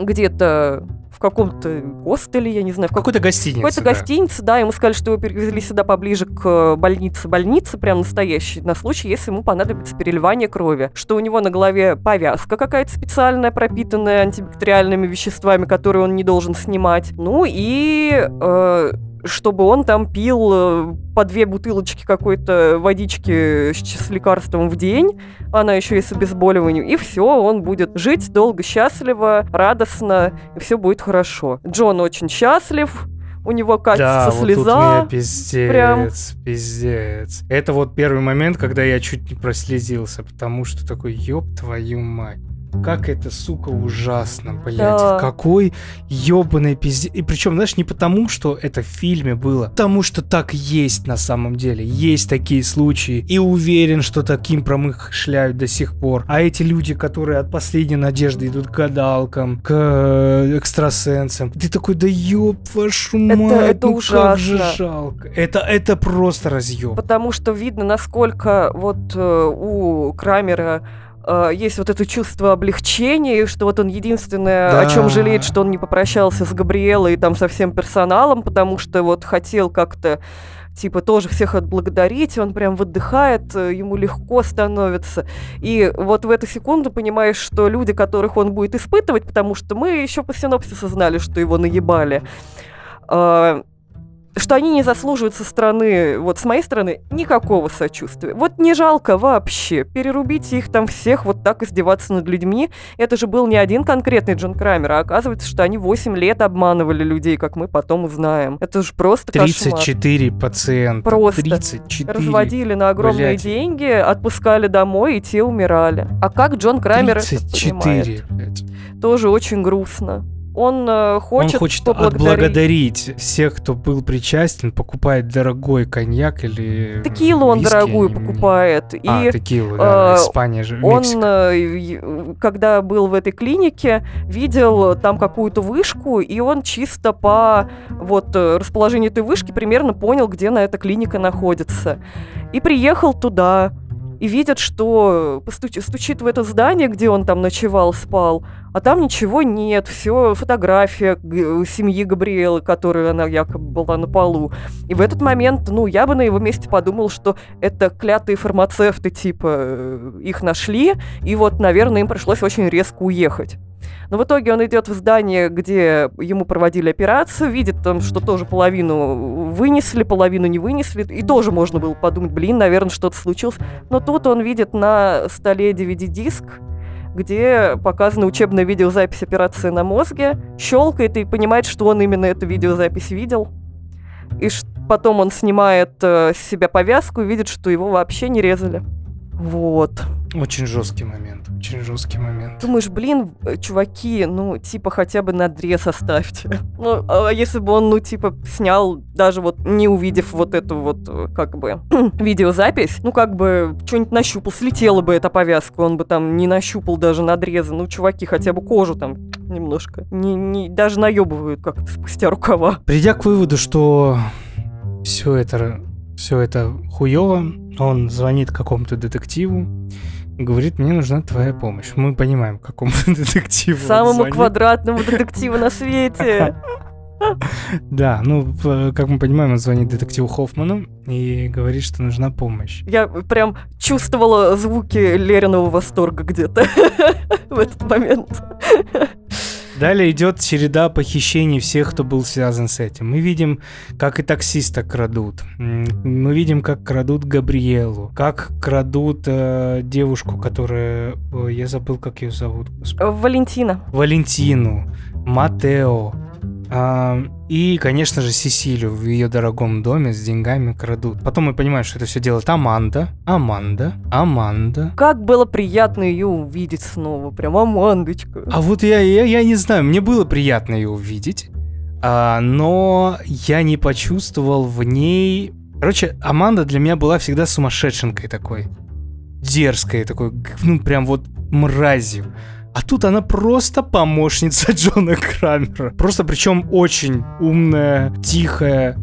где-то в каком-то хостеле, я не знаю, в какой-то гостинице. какой-то да. гостинице, да, ему сказали, что его перевезли сюда поближе к больнице, больнице, прям настоящей, на случай, если ему понадобится переливание крови. Что у него на голове повязка какая-то специальная, пропитанная антибактериальными веществами, которые он не должен снимать. Ну и э, чтобы он там пил э, по две бутылочки какой-то водички с, с лекарством в день, она еще и с обезболиванием, и все, он будет жить долго, счастливо, радостно, и все будет хорошо. Джон очень счастлив, у него катится Да, вот тут слеза. меня пиздец, прям. пиздец. Это вот первый момент, когда я чуть не прослезился, потому что такой, ёб твою мать. Как это, сука, ужасно, блядь. Да. Какой ёбаный пиздец. И причем, знаешь, не потому, что это в фильме было, потому что так есть на самом деле. Есть такие случаи. И уверен, что таким промышляют до сих пор. А эти люди, которые от последней надежды идут к гадалкам, к экстрасенсам. Ты такой, да ёб вашу Это- мать, это ну как же ужасно. жалко. Это, это просто разъеб. Потому что видно, насколько вот э, у Крамера э, есть вот это чувство облегчения, что вот он единственное, о чем Да. жалеет, что он не попрощался с Габриэлой и там со всем персоналом, потому что вот хотел как-то типа тоже всех отблагодарить, он прям выдыхает, э, ему легко становится. И вот в эту секунду понимаешь, что люди, которых он будет испытывать, потому что мы еще по синопсису знали, что его наебали, э, что они не заслуживают со стороны, вот с моей стороны, никакого сочувствия. Вот не жалко вообще. Перерубите их там всех, вот так издеваться над людьми. Это же был не один конкретный Джон Крамер, а оказывается, что они 8 лет обманывали людей, как мы потом узнаем. Это же просто кошмар. 34 пациента. Просто. 34. Разводили на огромные Блядь. деньги, отпускали домой, и те умирали. А как Джон Крамер это 34, понимает? блядь. Тоже очень грустно. Он э, хочет, Он хочет поблагодарить- отблагодарить всех, кто был причастен, покупает дорогой коньяк или Текилу он виски, дорогую не- покупает. И А, текилу, да, э, Испания же, Он, Мексика. э, когда был в этой клинике, видел там какую-то вышку, и он чисто по вот э, расположению этой вышки примерно понял, где на эта клиника находится. И приехал туда, и видит, что постуч- стучит в это здание, где он там ночевал, спал, а там ничего нет, все фотография семьи Габриэлы, которая она якобы была на полу. И в этот момент, ну, я бы на его месте подумал, что это клятые фармацевты, типа, э, их нашли, и вот, наверное, им пришлось очень резко уехать. Но в итоге он идет в здание, где ему проводили операцию, видит там, что тоже половину вынесли, половину не вынесли, и тоже можно было подумать, блин, наверное, что-то случилось. Но тут он видит на столе DVD-диск, где показана учебная видеозапись операции на мозге, щелкает и понимает, что он именно эту видеозапись видел. И потом он снимает э, с себя повязку и видит, что его вообще не резали. Вот. Очень жесткий момент, очень жесткий момент. Думаешь, блин, э, чуваки, ну, типа, хотя бы надрез оставьте. [LAUGHS] Ну, а если бы он, ну, типа, снял, даже вот не увидев вот эту вот, э, как бы, [CLEARS THROAT] видеозапись, ну, как бы, что-нибудь нащупал, слетела бы эта повязка, он бы там не нащупал даже надрезы. Ну, чуваки, хотя бы кожу там немножко. Не, не, даже наебывают как-то спустя рукава. Придя к выводу, что все это, все это хуево, он звонит какому-то детективу говорит, мне нужна твоя помощь. Мы понимаем, какому [LAUGHS] детективу Самому квадратному [LAUGHS] детективу на свете. [LAUGHS] Да, ну, как мы понимаем, он звонит детективу Хоффману и говорит, что нужна помощь. Я прям чувствовала звуки Лериного восторга где-то в этот момент. Далее идет череда похищений всех, кто был связан с этим. Мы видим, как и таксиста крадут. Мы видим, как крадут Габриэлу. Как крадут э, девушку, которая... ой, я забыл, как ее зовут. господи. Валентина. Валентину. Матео. А, и, конечно же, Сесилию в ее дорогом доме с деньгами крадут. Потом мы понимаем, что это все делает Аманда. Аманда. Аманда. Как было приятно ее увидеть снова. Прям Амандочка. А вот я, я, я не знаю, мне было приятно ее увидеть, а, но я не почувствовал в ней... Короче, Аманда для меня была всегда сумасшедшенкой такой. Дерзкой такой, ну прям вот мразью. А тут она просто помощница [LAUGHS] Джона Крамера. Просто причем очень умная, тихая,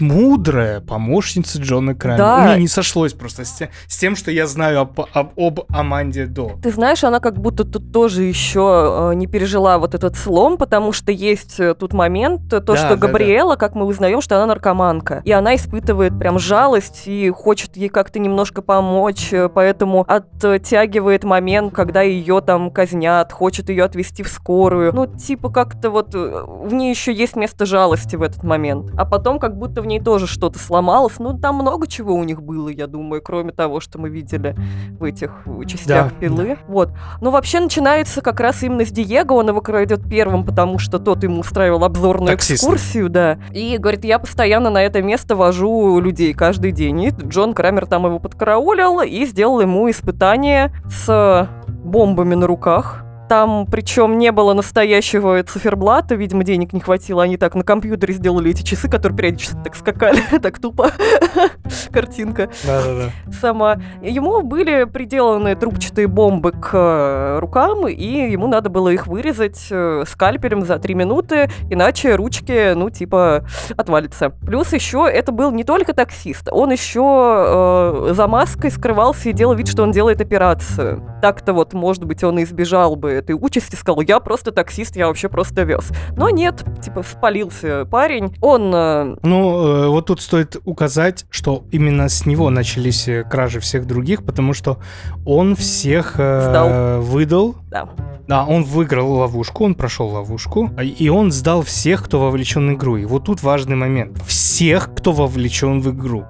мудрая помощница Джона Крамера. Да. У меня не сошлось просто с, те- с тем, что я знаю об, об- об Аманде до. Ты знаешь, она как будто тут тоже еще э, не пережила вот этот слом, потому что есть э, тут момент, э, то, Да, что да, да. Габриэла, как мы узнаем, что она наркоманка. И она испытывает прям жалость и хочет ей как-то немножко помочь, э, поэтому оттягивает момент, когда ее там казнят, хочет ее отвезти в скорую. Ну, типа как-то вот в ней еще есть место жалости в этот момент. А потом как будто в ней тоже что-то сломалось. Ну, там много чего у них было, я думаю, кроме того, что мы видели в этих частях Да, пилы. Вот. Но вообще начинается как раз именно с Диего. Он его крадет первым, потому что тот ему устраивал обзорную Таксист. экскурсию, да. И говорит, я постоянно на это место вожу людей каждый день. И Джон Крамер там его подкараулил и сделал ему испытание с бомбами на руках. Там, причем, не было настоящего циферблата, видимо, денег не хватило. Они так на компьютере сделали эти часы, которые периодически так скакали, [LAUGHS] так тупо. [LAUGHS] Картинка Да-да-да. сама. Ему были приделаны трубчатые бомбы к э, рукам, и ему надо было их вырезать э, скальпелем за три минуты, иначе ручки, ну, типа, отвалятся. Плюс еще это был не только таксист, он еще э, за маской скрывался и делал вид, что он делает операцию. Так-то вот, может быть, он и избежал бы этой участи, сказал, я просто таксист, я вообще просто вез. Но нет, типа, спалился парень. Он э, Ну, э, вот тут стоит указать, что именно с него начались э, кражи всех других, потому что он всех Сдал. выдал. Да. Да, он выиграл ловушку, он прошел ловушку, и он сдал всех, кто вовлечен в игру. И вот тут важный момент. Всех, кто вовлечен в игру.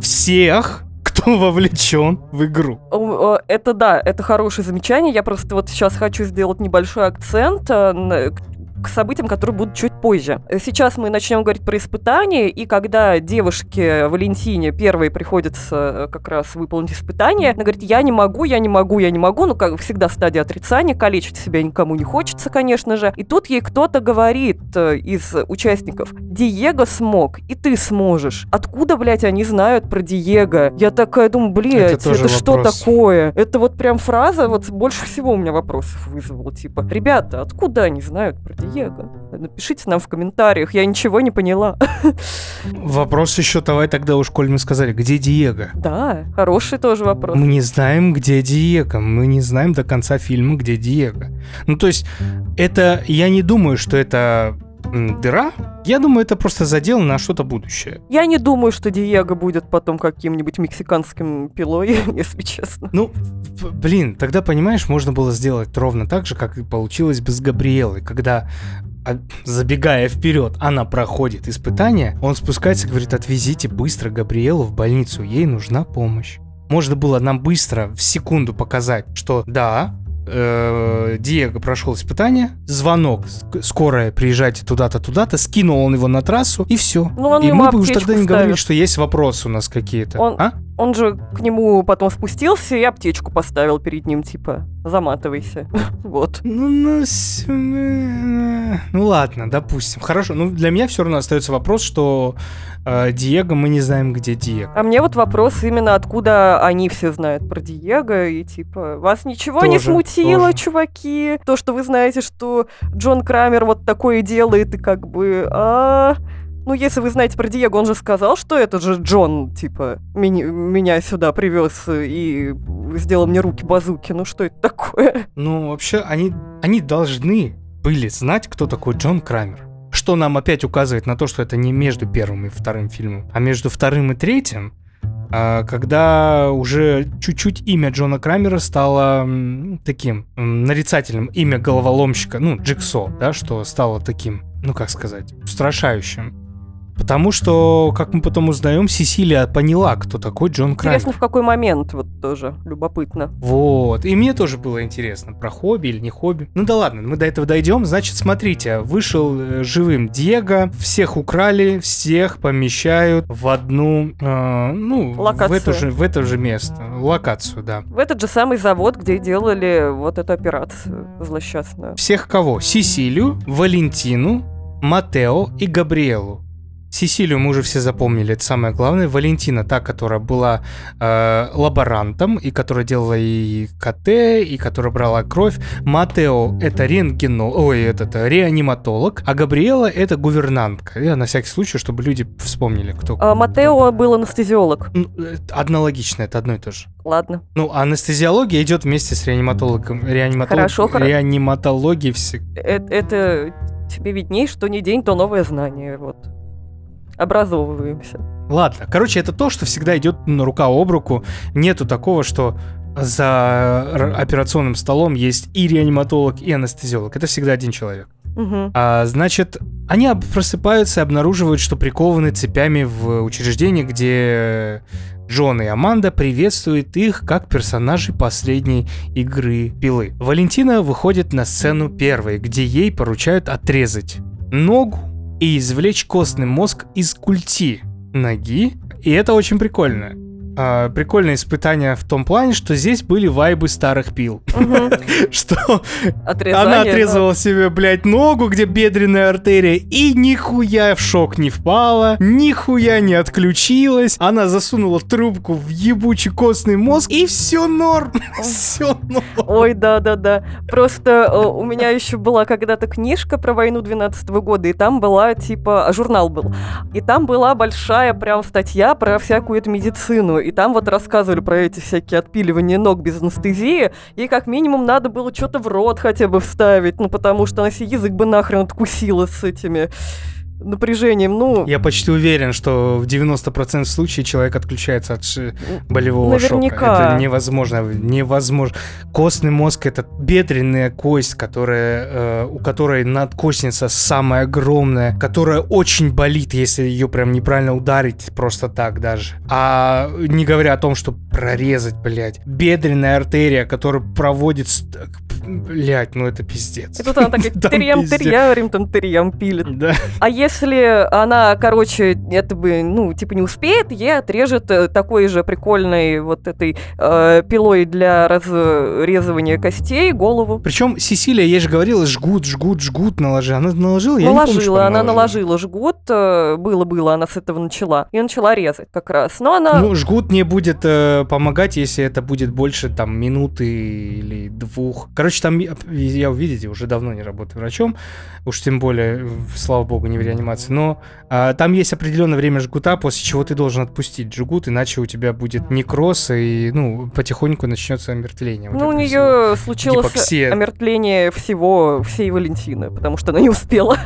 Всех, кто вовлечен в игру. Это да, это хорошее замечание. Я просто вот сейчас хочу сделать небольшой акцент э, к- событиям, которые будут чуть позже. Э, Сейчас мы начнем говорить про испытания, и когда девушке Валентине первой приходится э, как раз выполнить испытание, она говорит, я не могу, я не могу, я не могу, ну, как всегда, стадия отрицания, калечить себя никому не хочется, конечно же. И тут ей кто-то говорит э, из участников, Диего смог, и ты сможешь. Откуда, блядь, они знают про Диего? Я такая думаю, блядь, это, тоже что вопрос. такое? Это вот прям фраза, вот больше всего у меня вопросов вызвала. Типа, ребята, откуда они знают про Диего? Напишите нам в комментариях, я ничего не поняла. [LAUGHS] Вопрос еще давай тогда уж, коль мы сказали, где Диего? Да, хороший тоже вопрос. Мы не знаем, где Диего. Мы не знаем до конца фильма, где Диего. Ну, то есть, это... Я не думаю, что это дыра. Я думаю, это просто задел на что-то будущее. Я не думаю, что Диего будет потом каким-нибудь мексиканским пилой, [LAUGHS] если честно. Ну, блин, тогда, понимаешь, можно было сделать ровно так же, как и получилось бы с Габриэлой, когда а, забегая вперед, она проходит испытание, он спускается и говорит, отвезите быстро Габриэлу в больницу, ей нужна помощь. Можно было нам быстро в секунду показать, что да, э, Диего прошел испытание, звонок, ск- скорая, приезжайте туда-то, туда-то, скинул он его на трассу, и все. Ну, и мы бы уже тогда не говорили, ставит. что есть вопросы у нас какие-то. Он- А? Он же к нему потом спустился и аптечку поставил перед ним, типа, заматывайся. [LAUGHS] Вот. Ну, ну, э, ну ладно, допустим. Хорошо. Ну, для меня все равно остается вопрос, что э, Диего, мы не знаем, где Диего. А мне вот вопрос именно, откуда они все знают про Диего, и типа, вас ничего не Тоже, смутило, тоже. чуваки? То, что вы знаете, что Джон Крамер вот такое делает, и как бы, а... Ну, если вы знаете про Диего, он же сказал, что это же Джон, типа, меня, меня сюда привез и сделал мне руки базуки. Ну, что это такое? Ну, вообще, они, они должны были знать, кто такой Джон Крамер. Что нам опять указывает на то, что это не между первым и вторым фильмом, а между вторым и третьим, а, когда уже чуть-чуть имя Джона Крамера стало таким нарицательным, имя головоломщика, ну, Джиксо, да, что стало таким, ну, как сказать, устрашающим. Потому что, как мы потом узнаем, Сесилия поняла, кто такой Джон Крамер. Интересно, в какой момент, вот тоже любопытно. Вот. И мне тоже было интересно, про хобби или не хобби. Ну да ладно, мы до этого дойдем. Значит, смотрите, вышел э, живым Диего, всех украли, всех помещают в одну, э, ну, в Локацию. это, же, в это же место. Локацию, да. В этот же самый завод, где делали вот эту операцию злосчастную. Всех кого? Сесилию, Валентину, Матео и Габриэлу. Сесилию мы уже все запомнили, это самое главное. Валентина, та, которая была э, лаборантом, и которая делала и КТ, и которая брала кровь. Матео — это рентгено... Ой, этот, реаниматолог. А Габриэла — это гувернантка. Я на всякий случай, чтобы люди вспомнили, кто... А Матео был анестезиолог. Ну, э, Аналогично, это одно и то же. Ладно. Ну, анестезиология идет вместе с реаниматологом. Реаниматолог... Хорошо, хоро- Реаниматологией все... Э- Это, тебе видней, что не день, то новое знание. Вот. Образовываемся. Ладно, короче, это то, что всегда идет ну, рука об руку. Нету такого, что за операционным столом есть и реаниматолог, и анестезиолог. Это всегда один человек. Мгм. А, значит, они просыпаются и обнаруживают, что прикованы цепями в учреждении, где Джон и Аманда приветствуют их как персонажей последней игры Пилы. Валентина выходит на сцену первой, где ей поручают отрезать ногу и извлечь костный мозг из культи ноги. И это очень прикольно. А, прикольное испытание в том плане, что здесь были вайбы старых пил. [LAUGHS] Что она отрезала себе, блядь, ногу, где бедренная артерия, и нихуя в шок не впала, нихуя не отключилась. Она засунула трубку в ебучий костный мозг, и все норм. [LAUGHS] Все норм. Ой, да-да-да. Просто э, у меня еще была когда-то книжка про войну 12 года, и там была, типа, журнал был. И там была большая прям статья про всякую эту медицину. И там вот рассказывали про эти всякие отпиливания ног без анестезии. И как минимум надо было что-то в рот хотя бы вставить, ну потому что она себе язык бы нахрен откусила с этими напряжением. Ну, Я почти уверен, что в 90% случаев человек отключается от болевого Наверняка. шока. Это невозможно. Невозможно. Костный мозг это бедренная кость, которая, э, у которой надкостница самая огромная, которая очень болит, если ее прям неправильно ударить просто так даже. А не говоря о том, что прорезать, блядь, бедренная артерия, которая проводит... Блядь, ну это пиздец. и тут она [LAUGHS] терьям пиздец. терьярим там терьям пилит. Да. А если она, короче, это бы, ну, типа не успеет, ей отрежет э, такой же прикольной вот этой э, пилой для разрезывания костей голову. Причем Сесилия, я же говорила, жгут, жгут, жгут наложи. Она наложила? Я не помню, наложила, она наложила. наложила жгут, э, было-было, она с этого начала. И начала резать как раз. Но она... Ну, жгут не будет э, помогать, если это будет больше там минуты или двух. Короче, там я- видите, уже давно не работаю врачом, уж тем более, слава богу, не в реанимации. Но а, там есть определенное время жгута, после чего ты должен отпустить жгут, иначе у тебя будет некроз и, ну, потихоньку начнется омертвление. вот ну, у этого всего. нее случилось Гипоксия. омертвление всего, всей Валентины, потому что она не успела.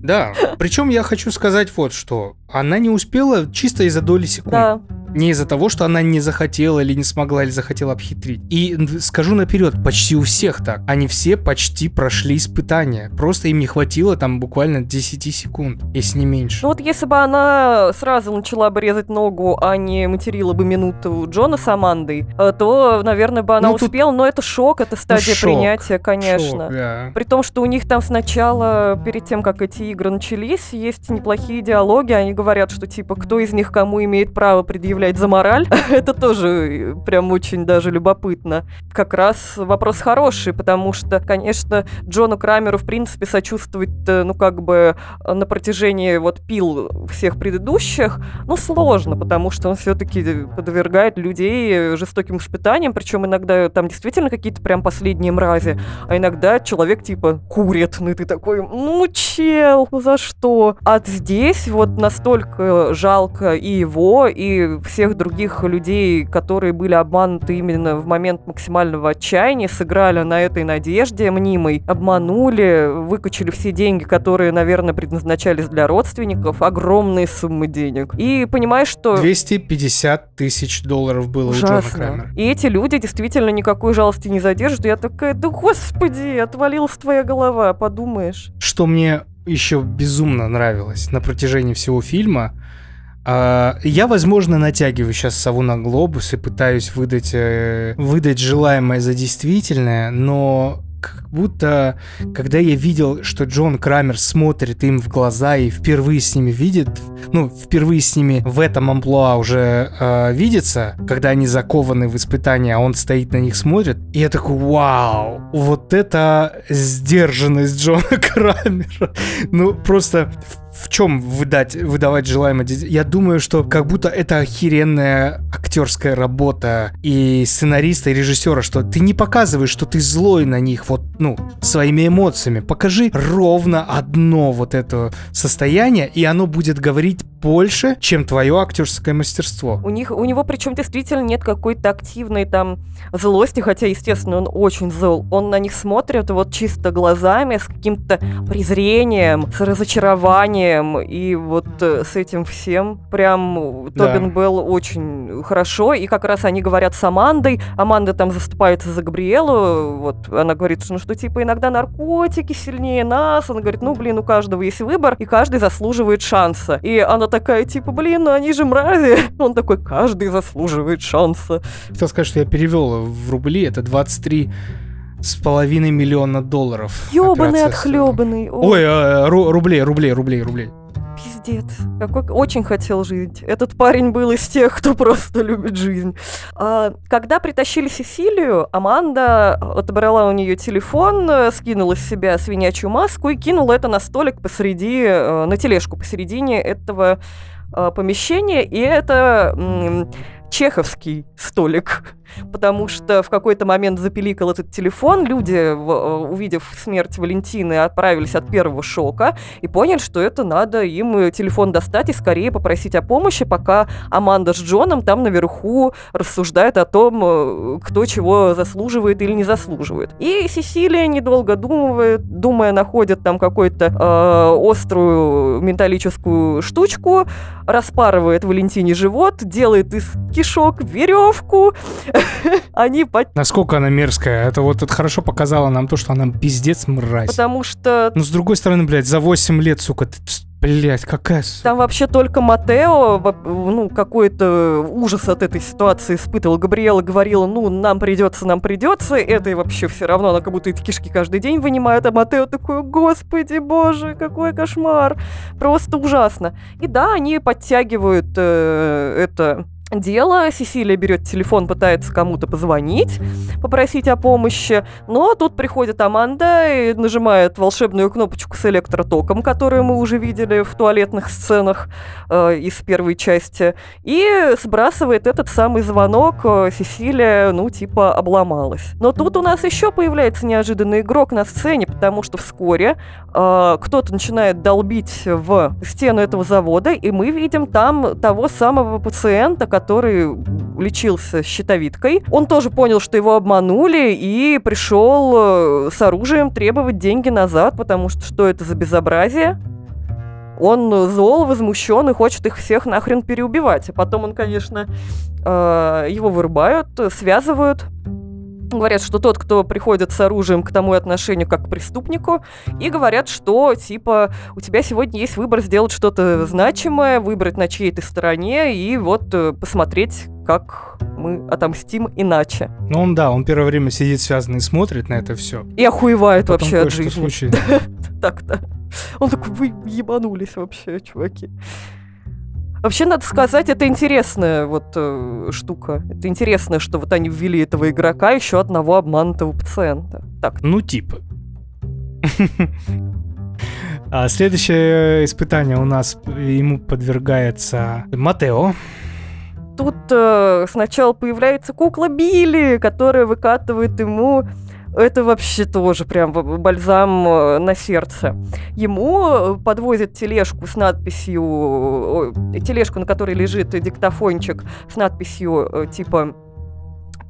Да, причем я хочу сказать вот что. Она не успела чисто из-за доли секунд. Да. Не из-за того, что она не захотела или не смогла, или захотела обхитрить. И скажу наперед, почти у всех так. Они все почти прошли испытания. Просто им не хватило там буквально 10 секунд, если не меньше. Ну вот если бы она сразу начала бы резать ногу, а не материла бы минуту Джона с Амандой, э, то, наверное, бы она Ну, тут- успела. Но это шок, это стадия шок, принятия, конечно. Шок, да. При том, что у них там сначала, перед тем, как эти игры начались, есть неплохие диалоги. Они говорят, что типа, кто из них кому имеет право предъявлять предъявлять за мораль. [LAUGHS] Это тоже прям очень даже любопытно. Как раз вопрос хороший, потому что, конечно, Джону Крамеру, в принципе, сочувствовать, э, ну, как бы э, на протяжении вот пил всех предыдущих, ну, сложно, потому что он все-таки подвергает людей жестоким испытаниям, причем иногда там действительно какие-то прям последние мрази, а иногда человек типа курит, ну и ты такой, ну, чел, ну за что? А здесь вот настолько жалко и его, и всех других людей, которые были обмануты именно в момент максимального отчаяния, сыграли на этой надежде мнимой, обманули, выкачали все деньги, которые, наверное, предназначались для родственников, огромные суммы денег. И понимаешь, что... 250 тысяч долларов было у Джона Ужасно. Крамера. И эти люди действительно никакой жалости не задержат. Я такая, да господи, отвалилась твоя голова, подумаешь. Что мне еще безумно нравилось на протяжении всего фильма, я, возможно, натягиваю сейчас сову на глобус и пытаюсь выдать, э, выдать желаемое за действительное, но как будто, когда я видел, что Джон Крамер смотрит им в глаза и впервые с ними видит, ну, впервые с ними в этом амплуа уже э, видится, когда они закованы в испытания, а он стоит на них смотрит, и я такой, вау, вот это сдержанность Джона [LAUGHS] Крамера. Ну, просто в чем выдать, выдавать желаемое? Я думаю, что как будто это охеренная актерская работа и сценариста, и режиссера, что ты не показываешь, что ты злой на них вот, ну, своими эмоциями. Покажи ровно одно вот это состояние, и оно будет говорить больше, чем твое актерское мастерство. У них, у него причем действительно нет какой-то активной там злости, хотя, естественно, он очень зол. Он на них смотрит вот чисто глазами, с каким-то презрением, с разочарованием, и вот э, с этим всем прям Да. Тобин был очень хорошо, и как раз они говорят с Амандой, Аманда там заступается за Габриэлу, вот она говорит, что, ну что типа иногда наркотики сильнее нас, она говорит, ну блин, у каждого есть выбор, и каждый заслуживает шанса. И она такая, типа, блин, ну они же мрази. [LAUGHS] Он такой, каждый заслуживает шанса. Хотел сказать, что я перевел в рубли, это 23 с половиной миллиона долларов. Ёбаный отхлебанный. Ой, э, ру- рублей, рублей, рублей, рублей. Пиздец. Какой очень хотел жить. Этот парень был из тех, кто просто любит жизнь. А, когда притащили Сесилию, Аманда отобрала у нее телефон, э, скинула с себя свинячью маску и кинула это на столик посреди, э, на тележку посередине этого э, помещения. И это чеховский столик. Потому что в какой-то момент запиликал этот телефон, люди, э, увидев смерть Валентины, отправились от первого шока и поняли, что это надо им телефон достать и скорее попросить о помощи, пока Аманда с Джоном там наверху рассуждают о том, э, кто чего заслуживает или не заслуживает. И Сесилия, недолго думая, думая находит там какую-то э, острую металлическую штучку, распарывает Валентине живот, делает из кишок веревку. [LAUGHS] Они под... Насколько она мерзкая. Это вот это хорошо показало нам то, что она пиздец мразь. Потому что Но с другой стороны, блядь, за 8 лет, сука, ты, блядь, какая... Там вообще только Матео, ну, какой-то ужас от этой ситуации испытывал. Габриэла говорила, ну, нам придется, нам придется. Это и вообще все равно, она как будто эти кишки каждый день вынимает. А Матео такой, господи, боже, какой кошмар. Просто ужасно. И да, они подтягивают э, это дело. Сесилия берет телефон, пытается кому-то позвонить, попросить о помощи. Но тут приходит Аманда и нажимает волшебную кнопочку с электротоком, которую мы уже видели в туалетных сценах э, из первой части, и сбрасывает этот самый звонок. Э, Сесилия, ну, типа, обломалась. Но тут у нас еще появляется неожиданный игрок на сцене, потому что вскоре э, кто-то начинает долбить в стену этого завода, и мы видим там того самого пациента, который лечился щитовидкой. Он тоже понял, что его обманули, и пришел э, с оружием требовать деньги назад, потому что что это за безобразие? Он зол, возмущен и хочет их всех нахрен переубивать. А потом он, конечно, э, его вырубают, связывают. Говорят, что тот, кто приходит с оружием к тому отношению как к преступнику, и говорят, что, типа, у тебя сегодня есть выбор сделать что-то значимое, выбрать на чьей ты стороне, и вот э, посмотреть, как мы отомстим иначе. Ну, он, да, он первое время сидит связанный и смотрит на это все. И охуевает вообще от жизни. [LAUGHS] Так-то. Он такой, вы ебанулись вообще, чуваки. Вообще, надо сказать, это интересная вот э, штука. Это интересно, что вот они ввели этого игрока, еще одного обманутого пациента. Так, Ну, типа. А следующее испытание у нас ему подвергается Матео. тут э, сначала появляется кукла Билли, которая выкатывает ему это вообще тоже прям бальзам э, на сердце. Ему э, подвозят тележку с надписью, ой, тележку, на которой лежит диктофончик с надписью э, типа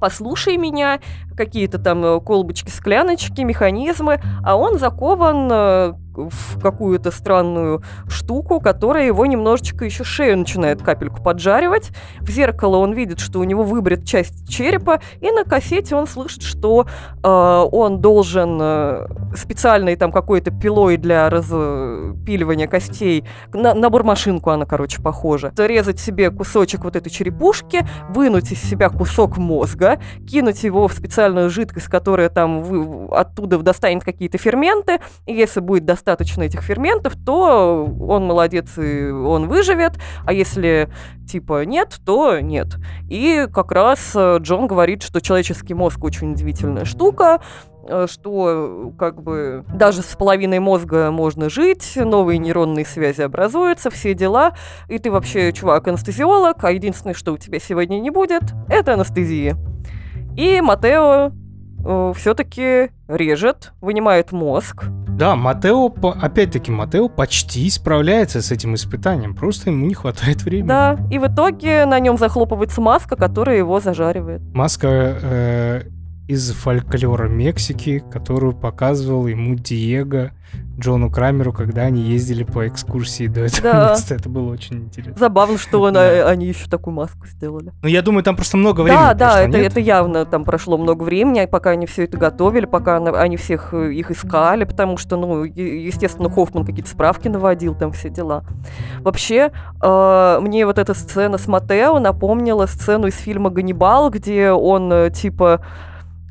«Послушай меня», какие-то там э, колбочки, скляночки, механизмы, а он закован э, в какую-то странную штуку, которая его немножечко еще шею начинает капельку поджаривать. В зеркало он видит, что у него выбрит часть черепа, и на кассете он слышит, что э, он должен э, специальной там какой-то пилой для распиливания костей, на, на бурмашинку она, короче, похожа, зарезать себе кусочек вот этой черепушки, вынуть из себя кусок мозга, кинуть его в специальную жидкость, которая там вы- оттуда достанет какие-то ферменты, и если будет достаточно этих ферментов, то он молодец и он выживет, а если типа нет, то нет. И как раз э, Джон говорит, что человеческий мозг очень удивительная штука, э, что как бы даже с половиной мозга можно жить, новые нейронные связи образуются, все дела, и ты вообще, чувак, анестезиолог, а единственное, что у тебя сегодня не будет, это анестезия. И Матео все-таки режет, вынимает мозг. Да, Матео, опять-таки, Матео почти справляется с этим испытанием, просто ему не хватает времени. Да, и в итоге на нем захлопывается маска, которая его зажаривает. Маска э, из фольклора Мексики, которую показывал ему Диего Джону Крамеру, когда они ездили по экскурсии до этого Да. места. Это было очень интересно. Забавно, что он- Да. они еще такую маску сделали. Ну, я думаю, там просто много времени Да, да, прошло, это, нет? это явно там прошло много времени, а пока они все это готовили, пока они всех э, их искали, потому что, ну, естественно, Хоффман какие-то справки наводил, там все дела. Вообще, э, мне вот эта сцена с Матео напомнила сцену из фильма «Ганнибал», где он, э, типа,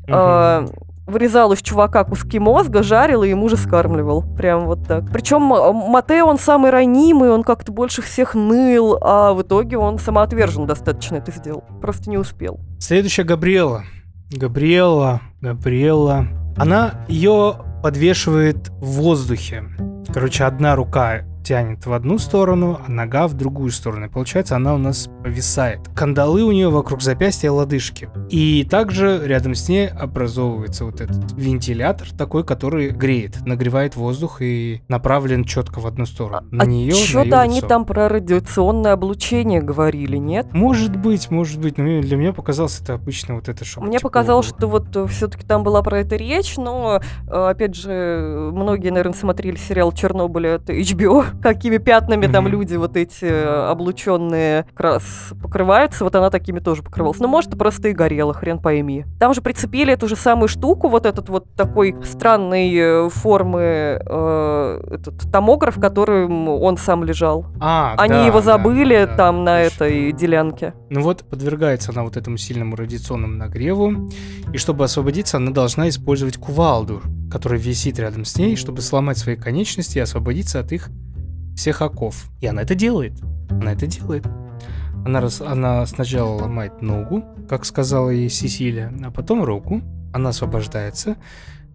э, вырезал из чувака куски мозга, жарил и ему же скармливал. Прям вот так. Причем Матео, он самый ранимый, он как-то больше всех ныл, а в итоге он самоотверженно достаточно это сделал. Просто не успел. Следующая Габриэла. Габриэла, Габриэла. Она ее подвешивает в воздухе. Короче, одна рука тянет в одну сторону, а нога в другую сторону. И получается, она у нас повисает. Кандалы у нее вокруг запястья лодыжки. И также рядом с ней образовывается вот этот вентилятор такой, который греет, нагревает воздух и направлен четко в одну сторону. На а нее, что-то они там про радиационное облучение говорили, нет? Может быть, может быть, но для меня показалось это обычно вот это шоу. Мне показалось, что вот все-таки там была про это речь, но, э, опять же, многие, наверное, смотрели сериал «Чернобыль» от HBO, какими пятнами там люди вот эти э, облученные как раз покрываются, вот она такими тоже покрывалась. Ну, может, просто и горела, хрен пойми. Там же прицепили эту же самую штуку, вот этот вот такой странной э, формы э, этот томограф, которым он сам лежал. А, Они да, его да, забыли да, да, там на точно. этой делянке. Ну вот, подвергается она вот этому сильному радиационному нагреву, и чтобы освободиться, она должна использовать кувалду, которая висит рядом с ней, чтобы сломать свои конечности и освободиться от их всех оков. И она это делает. Она это делает. Она, рас- она сначала ломает ногу, как сказала ей Сесилия, а потом руку. Она освобождается.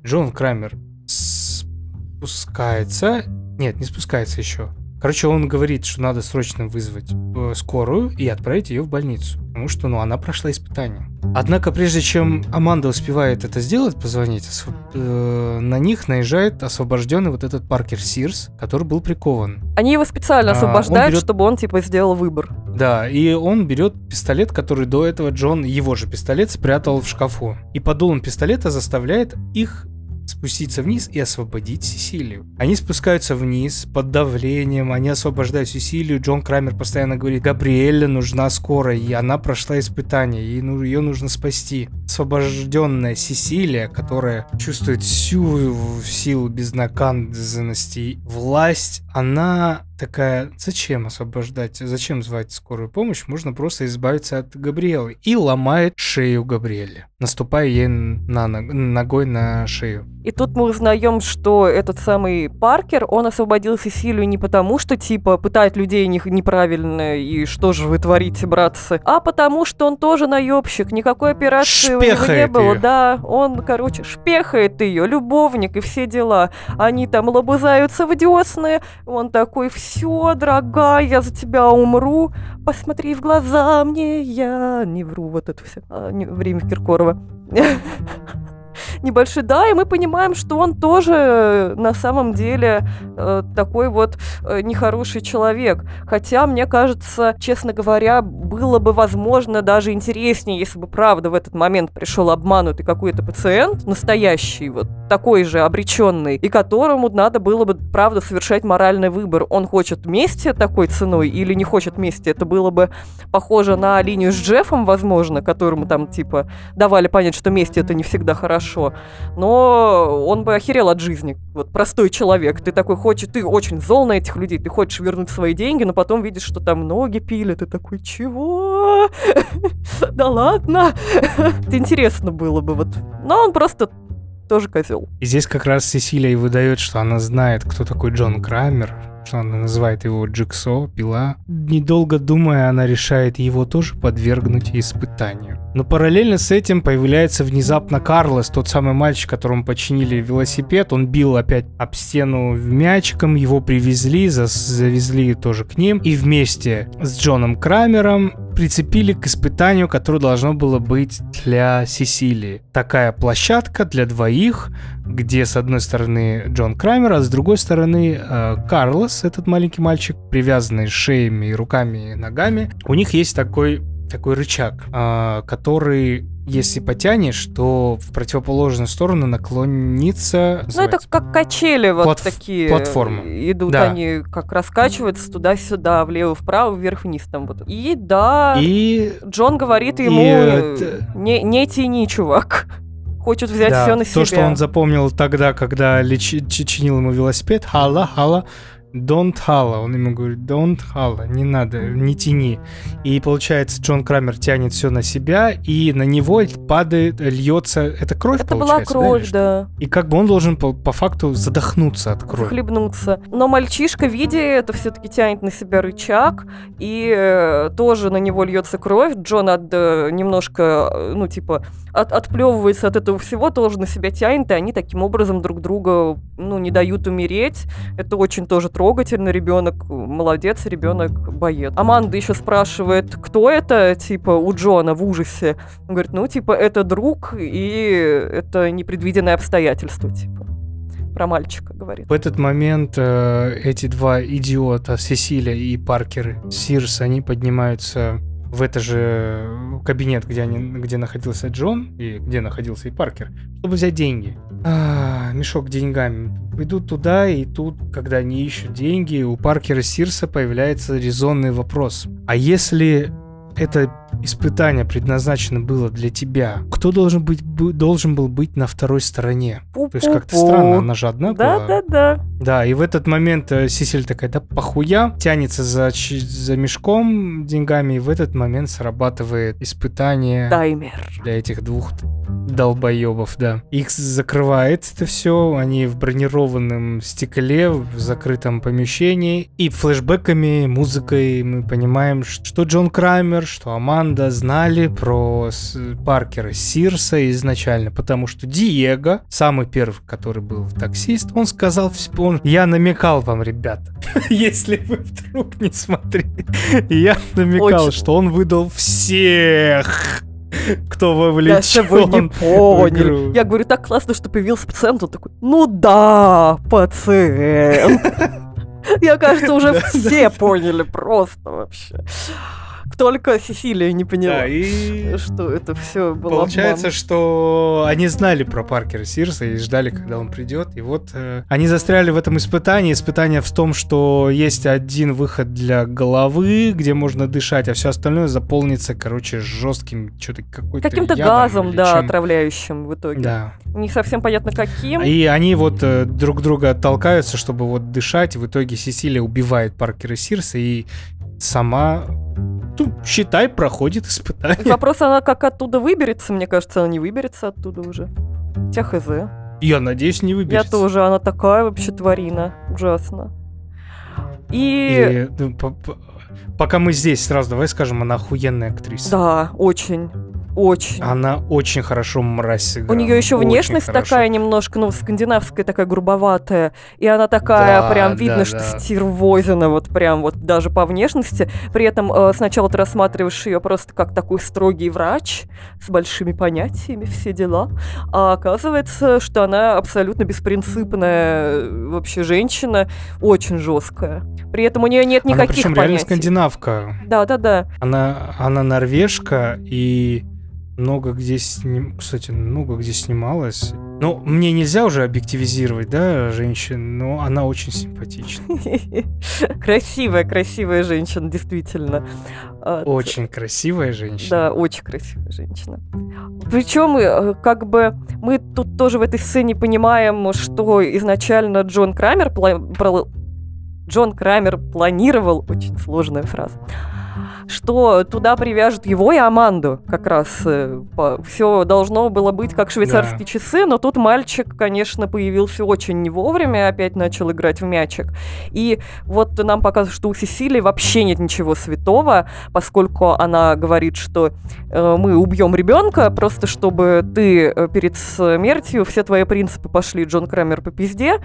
Джон Крамер спускается. Нет, не спускается еще. Короче, он говорит, что надо срочно вызвать э, скорую и отправить ее в больницу. Потому что, ну, она прошла испытание. Однако, прежде чем Аманда успевает это сделать, позвонить, э, на них наезжает освобожденный вот этот Паркер Сирс, который был прикован. Они его специально А, он освобождают, берет- чтобы он, типа, сделал выбор. Да, и он берет пистолет, который до этого Джон, его же пистолет, спрятал в шкафу. И под дулом пистолета заставляет их спуститься вниз и освободить Сесилию. Они спускаются вниз под давлением, они освобождают Сесилию. Джон Крамер постоянно говорит, Габриэле нужна скорая, и она прошла испытание, ей, ну, ее нужно спасти. освобожденная Сесилия, которая чувствует всю силу безнаказанности и власть, она такая, зачем освобождать, зачем звать скорую помощь, можно просто избавиться от Габриэлы. И ломает шею Габриэле, наступая ей на ног- ногой на шею. И тут мы узнаем, что этот самый Паркер, он освободил Сесилию не потому, что типа пытает людей не- неправильно и что же вы творите, братцы, а потому что он тоже наебщик, никакой операции у него не Шпехает было. её. Да, он, короче, шпехает ее, любовник и все дела. Они там лобызаются в десны, он такой, все, дорогая, я за тебя умру, посмотри в глаза мне, я не вру, вот это все, время Киркорова. [LAUGHS] Небольшой, да, и мы понимаем, что он тоже э, на самом деле э, такой вот э, нехороший человек. Хотя, мне кажется, честно говоря, было бы возможно даже интереснее, если бы правда в этот момент пришел обманутый какой-то пациент, настоящий, вот такой же обреченный, и которому надо было бы, правда, совершать моральный выбор. Он хочет мести такой ценой или не хочет мести. Это было бы похоже на линию с Джеффом, возможно, которому там, типа, давали понять, что месть это не всегда хорошо. Но он бы охерел от жизни. Вот простой человек. Ты такой хочешь, ты очень зол на этих людей, ты хочешь вернуть свои деньги, но потом видишь, что там ноги пили, ты такой, чего? [LAUGHS] Да ладно. [LAUGHS] Это интересно было бы вот. Но он просто тоже козел. И здесь как раз Сесилия и выдает, что она знает, кто такой Джон Крамер, что она называет его Джиксо, пила. Недолго думая, она решает его тоже подвергнуть испытанию. Но параллельно с этим появляется внезапно Карлос, тот самый мальчик, которому починили велосипед. Он бил опять об стену мячиком, его привезли, завезли тоже к ним. И вместе с Джоном Крамером прицепили к испытанию, которое должно было быть для Сесилии. Такая площадка для двоих, где с одной стороны Джон Крамер, а с другой стороны э, Карлос, этот маленький мальчик, привязанный шеями, руками и ногами. У них есть такой такой рычаг, э, который, если потянешь, то в противоположную сторону наклонится. Ну, это как качели вот Платф- такие. платформа. Идут Да. они, как раскачиваются туда-сюда, влево-вправо, вверх-вниз там вот. И да, И Джон говорит И ему, это- не, не тяни, чувак. [LAUGHS] Хочет взять да, все на то, себя. что он запомнил тогда, когда чи- чинил ему велосипед, хала, хала, don't хала. Он ему говорит, don't хала, не надо, не тяни. И получается, Джон Крамер тянет все на себя, и на него падает, льется, это кровь Это была да, кровь, что? да. И как бы он должен по, по факту задохнуться от крови. захлебнуться. Но мальчишка, видя это, все-таки тянет на себя рычаг, и э, тоже на него льется кровь. Джон от, э, немножко, э, ну, типа, от, отплевывается от этого всего, тоже на себя тянет, и они таким образом друг друга, ну, не дают умереть. Это очень тоже трогательно. Ребенок молодец, ребенок боец. Аманда еще спрашивает, кто это, типа, у Джона в ужасе. Он говорит, ну, типа, это друг, и это непредвиденное обстоятельство, типа. Про мальчика говорит. В этот момент э, эти два идиота, Сесилия и Паркер Сирс, они поднимаются в это же кабинет, где, они, где находился Джон и где находился и Паркер, чтобы взять деньги. А, мешок деньгами. Идут туда, и тут, когда они ищут деньги, у Паркера Сирса появляется резонный вопрос. А если это испытание предназначено было для тебя, кто должен, быть, бы- должен был быть на второй стороне? То есть как-то странно, она же одна Да, была. да, да. Да, и в этот момент э, Сисель такая, да похуя, тянется за, за мешком деньгами, и в этот момент срабатывает испытание Таймер. для этих двух долбоебов, да. Их закрывает это все, они в бронированном стекле, в закрытом помещении, и флешбеками, музыкой мы понимаем, что Джон Крамер, что Аманда знали про Паркера Сирса изначально, потому что Диего, самый первый, который был таксист, он сказал, он, я намекал вам, ребята, [LAUGHS] если вы вдруг не смотрели, я намекал, Очень. что он выдал всех, кто Если вы не вовлечен поняли. Я говорю, так классно, что появился пациент. Он такой, ну да, пациент. [LAUGHS] Я, кажется, уже Да, все поняли просто вообще. Только Сесилия не поняла, Да, и что это все было Получается, обман. что они знали про Паркера Сирса и ждали, когда он придет. И вот э, они застряли в этом испытании. Испытание в том, что есть один выход для головы, где можно дышать, а все остальное заполнится, короче, жестким, что-то какой-то Каким-то газом, да, чем. отравляющим в итоге. Да. Не совсем понятно каким. И они вот э, друг друга толкаются, чтобы вот дышать. В итоге Сесилия убивает Паркера Сирса и сама, ну, считай, проходит испытание. Вопрос, она как оттуда выберется? Мне кажется, она не выберется оттуда уже. Хотя хз. Я надеюсь, не Я выберется. тоже, она такая вообще тварина. Ужасно. И... И, ну, по- по- пока мы здесь, сразу давай скажем, она охуенная актриса. Да, очень. Очень. Она очень хорошо мразь сыграла. У нее еще внешность хорошо. такая немножко, ну, скандинавская такая грубоватая. И она такая, Да, прям да, видно, что да. стервозина, вот прям вот даже по внешности. При этом э, сначала ты рассматриваешь ее просто как такой строгий врач с большими понятиями, все дела. А оказывается, что она абсолютно беспринципная э, вообще женщина, очень жесткая. При этом у нее нет Она никаких причем реально понятий. скандинавка. Да, да, да. Она, она норвежка и много где сним... Кстати, много где снималась. Ну, мне нельзя уже объективизировать, да, женщин, но она очень симпатична. [LAUGHS] Красивая, красивая женщина, действительно. А, Очень красивая женщина. Да, очень красивая женщина. Причем, э, как бы, мы тут тоже в этой сцене понимаем, что изначально Джон Крамер, Джон Крамер планировал, очень сложная фраза, что туда привяжут его и Аманду как раз. Все должно было быть как швейцарские Да. часы, но тут мальчик, конечно, появился очень не вовремя, опять начал играть в мячик. И вот нам показывают, что у Сесилии вообще нет ничего святого, поскольку она говорит, что э, мы убьем ребенка, просто чтобы ты э, перед смертью все твои принципы пошли, Джон Крамер, по пизде,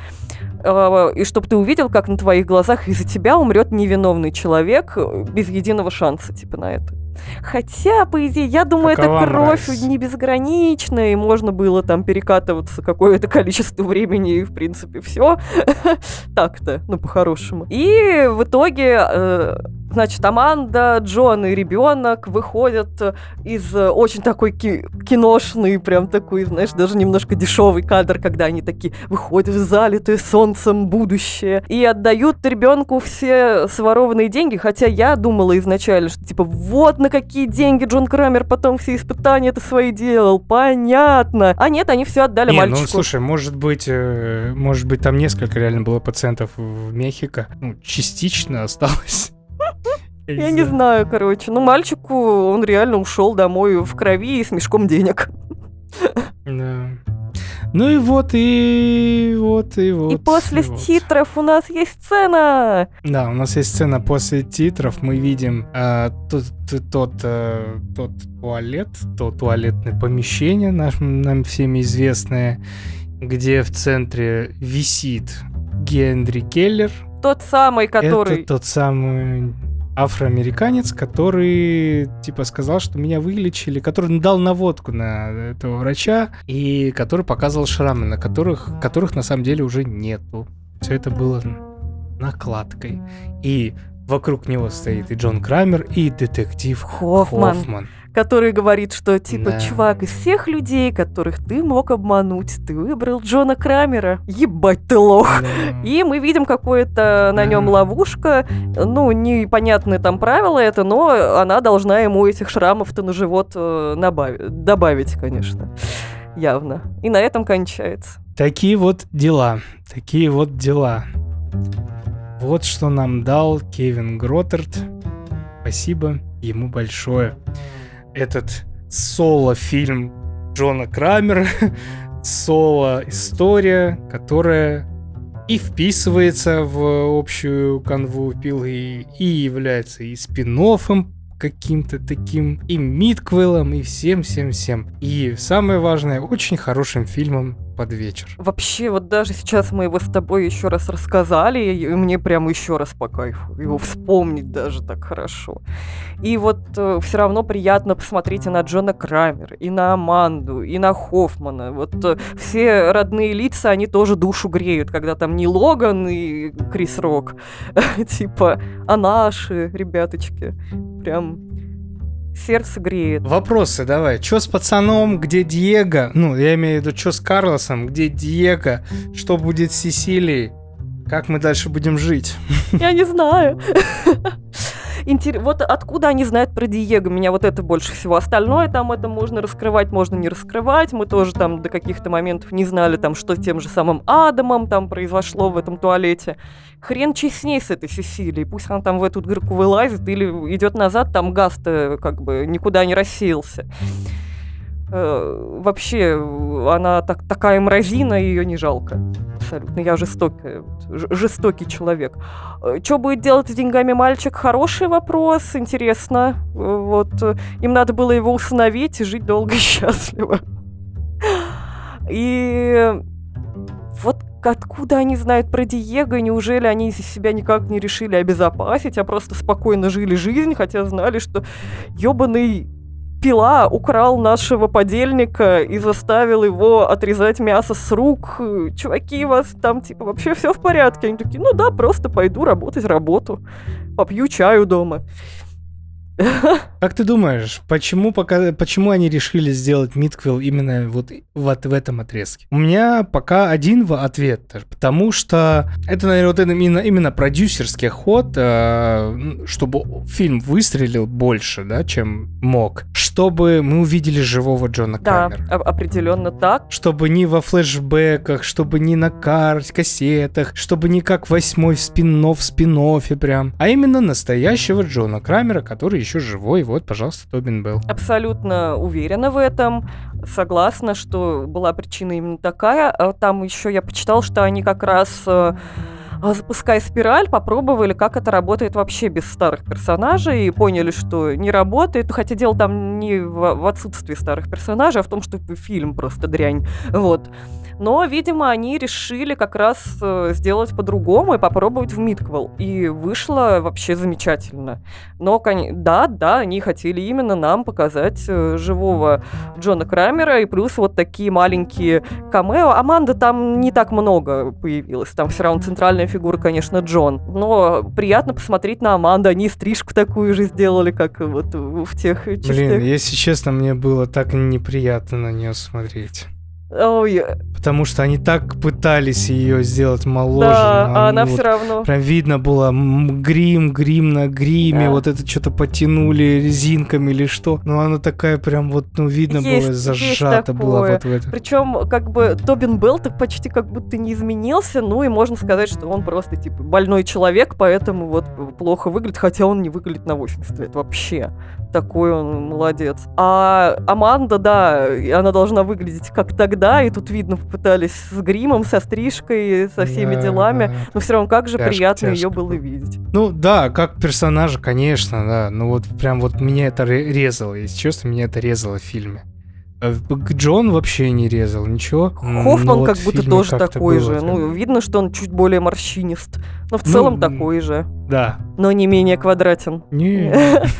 э, и чтобы ты увидел, как на твоих глазах из-за тебя умрет невиновный человек э, без единого шанса, типа, на это. Хотя, по идее, я думаю, Какова эта кровь не безгранична, и можно было там перекатываться какое-то [LAUGHS] количество времени, и, в принципе, все. [LAUGHS] Так-то, ну, по-хорошему. И в итоге, э, значит, Аманда, Джон и ребенок выходят э, из э, очень такой ки- киношный, прям такой, знаешь, даже немножко дешевый кадр, когда они такие выходят в залитое солнцем будущее и отдают ребенку все сворованные деньги, хотя я думала изначально, что типа вот на какие деньги Джон Крамер потом все испытания это свои делал, понятно. А нет, они все отдали Не, мальчику. ну слушай, может быть, э, может быть, там несколько реально было пациентов в Мехико. Ну, частично осталось. [LAUGHS] Я не знаю, короче. Ну, мальчику он реально ушел домой в крови и с мешком денег. [LAUGHS] Да. Ну и вот, и вот, и вот. и после и вот. титров у нас есть сцена. Да, у нас есть сцена после титров. Мы видим э, тот, тот, э, тот туалет, то туалетное помещение, наш, нам всеми известное, где в центре висит Генри Келлер. Тот самый, который... Это тот самый афроамериканец, который, типа, сказал, что меня вылечили, который дал наводку на этого врача, и который показывал шрамы, на которых, которых на самом деле уже нету. Все это было накладкой. И вокруг него стоит и Джон Крамер, и детектив Хоффман. Хоффман. Который говорит, что типа, Да. чувак, из всех людей, которых ты мог обмануть, ты выбрал Джона Крамера. Ебать ты лох. Да. И мы видим какое-то на нем Да. ловушка. Ну, непонятные там правила это, но она должна ему этих шрамов-то на живот э, набави- добавить, конечно. Явно. И на этом кончается. Такие вот дела. Такие вот дела. Вот что нам дал Кевин Гроттерд. Спасибо ему большое. Этот соло-фильм Джона Крамера, [LAUGHS] соло-история, которая и вписывается в общую канву пилы, и является и спин каким-то таким, и мидквелом, и всем-всем-всем. И самое важное, очень хорошим фильмом под вечер. Вообще, вот даже сейчас мы его с тобой еще раз рассказали, и мне прям еще раз по кайфу его вспомнить даже так хорошо. И вот э, все равно приятно посмотреть и на Джона Крамера, и на Аманду, и на Хоффмана. Вот э, все родные лица, они тоже душу греют, когда там не Логан и Крис Рок, [LAUGHS] типа, а наши ребяточки. Прям сердце греет. Вопросы давай. Чё с пацаном? Где Диего? Ну, я имею в виду, что с Карлосом? Где Диего? Что будет с Сесилией? Как мы дальше будем жить? Я не знаю. [LAUGHS] Интер... Вот откуда они знают про Диего? Меня вот это больше всего. Остальное там это можно раскрывать, можно не раскрывать. Мы тоже там до каких-то моментов не знали, там, что с тем же самым Адамом там произошло в этом туалете. Хрен честней с этой Сесилией. Пусть она там в эту дырку вылазит или идет назад, там газ-то как бы никуда не рассеялся. Э, вообще, она так, такая мразина, ее не жалко. Абсолютно. Я жестокий, жестокий человек. Что будет делать с деньгами мальчик? Хороший вопрос, интересно. Вот. Им надо было его усыновить и жить долго и [LAUGHS] счастливо. И вот откуда они знают про Диего? Неужели они себя никак не решили обезопасить, а просто спокойно жили жизнь, хотя знали, что ебаный пила украл нашего подельника и заставил его отрезать мясо с рук. Чуваки, у вас там типа вообще все в порядке? Они такие, ну да, просто пойду работать работу, попью чаю дома. Как ты думаешь, почему, пока, почему они решили сделать Митквилл именно вот, вот в этом отрезке? У меня пока один ответ, потому что это, наверное, вот именно, именно продюсерский ход, э, чтобы фильм выстрелил больше, да, чем мог, чтобы мы увидели живого Джона да, Крамера. Да, определенно так. Чтобы не во флешбеках, чтобы не на карте, кассетах, чтобы не как восьмой спин в спин прям, а именно настоящего Джона Крамера, который еще живой, вот, пожалуйста, Тобин был. Абсолютно уверена в этом, согласна, что была причина именно такая. А там еще я почитал, что они как раз э, а, запуская спираль, попробовали, как это работает вообще без старых персонажей, и поняли, что не работает. Хотя дело там не в, в отсутствии старых персонажей, а в том, что фильм просто дрянь. Вот. Но, видимо, они решили как раз э, сделать по-другому и попробовать в Мидквел. И вышло вообще замечательно. Но, да, да, они хотели именно нам показать э, живого Джона Крамера и плюс вот такие маленькие камео. Аманда там не так много появилась. Там все равно центральная фигура, конечно, Джон. Но приятно посмотреть на Аманду. Они стрижку такую же сделали, как вот в тех частях. Блин, если честно, мне было так неприятно на нее смотреть. Ой. Потому что они так пытались ее сделать моложе. Да, а она вот все равно. Прям видно было грим, грим на гриме, да. вот это что-то потянули резинками или что. Но она такая прям вот, ну, видно есть, было, зажата была вот в это. Причем, как бы, Тобин Белл так почти как будто не изменился, ну и можно сказать, что он просто, типа, больной человек, поэтому вот плохо выглядит, хотя он не выглядит на 80 лет вообще. Такой он молодец. А Аманда, да, она должна выглядеть как тогда да, и тут видно, попытались с гримом, со стрижкой, со всеми да, делами, да. но все равно как же тяжко, приятно тяжко ее было видеть. Ну да, как персонажа, конечно, да, ну вот прям вот меня это резало, если честно, меня это резало в фильме. Э, Джон вообще не резал ничего. Хоффман как будто тоже такой же. Ну, видно, что он чуть более морщинист. Но в ну, целом такой же. Да. Но не менее квадратен. Не.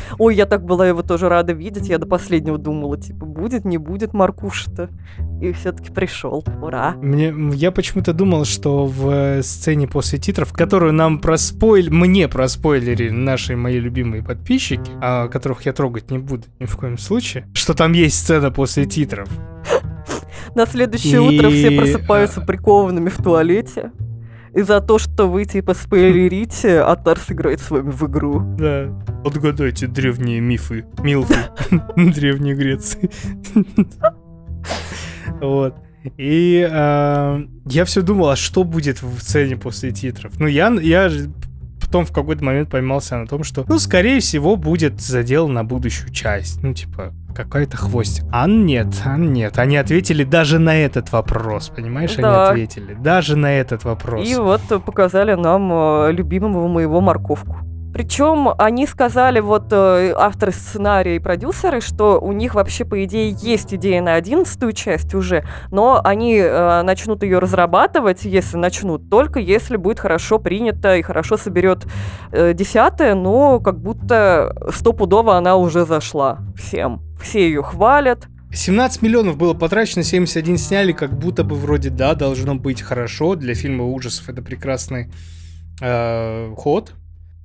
[LAUGHS] Ой, я так была его тоже рада видеть. Я до последнего думала, типа, будет, не будет Маркуша-то. И все-таки пришел. Ура. Мне, я почему-то думал, что в э, сцене после титров, которую нам проспойлили, мне проспойлерили наши мои любимые подписчики, а, которых я трогать не буду ни в коем случае, что там есть сцена после титров. [LAUGHS] На следующее утро все просыпаются прикованными в туалете. И за то, что вы типа спойлерите, [LAUGHS] Атар сыграет с вами в игру. Да. Отгадайте древние мифы, милфы [LAUGHS] Древней Греции. [LAUGHS] Вот. И э, я все думал, а что будет в сцене после титров? Ну, я, я потом в какой-то момент поймался на том, что, ну, скорее всего, будет задел на будущую часть. Ну, типа, какой-то хвостик. А нет, а нет. Они ответили даже на этот вопрос, понимаешь? Да. Они ответили даже на этот вопрос. И вот показали нам э, любимого моего морковку. Причем они сказали, вот э, авторы сценария и продюсеры, что у них вообще, по идее, есть идея на одиннадцатую часть уже, но они э, начнут ее разрабатывать, если начнут, только если будет хорошо принято и хорошо соберет э, десятая, но как будто стопудово она уже зашла всем. Все ее хвалят. 17 миллионов было потрачено, 71 сняли, как будто бы вроде да, должно быть хорошо. Для фильма ужасов это прекрасный э, ход.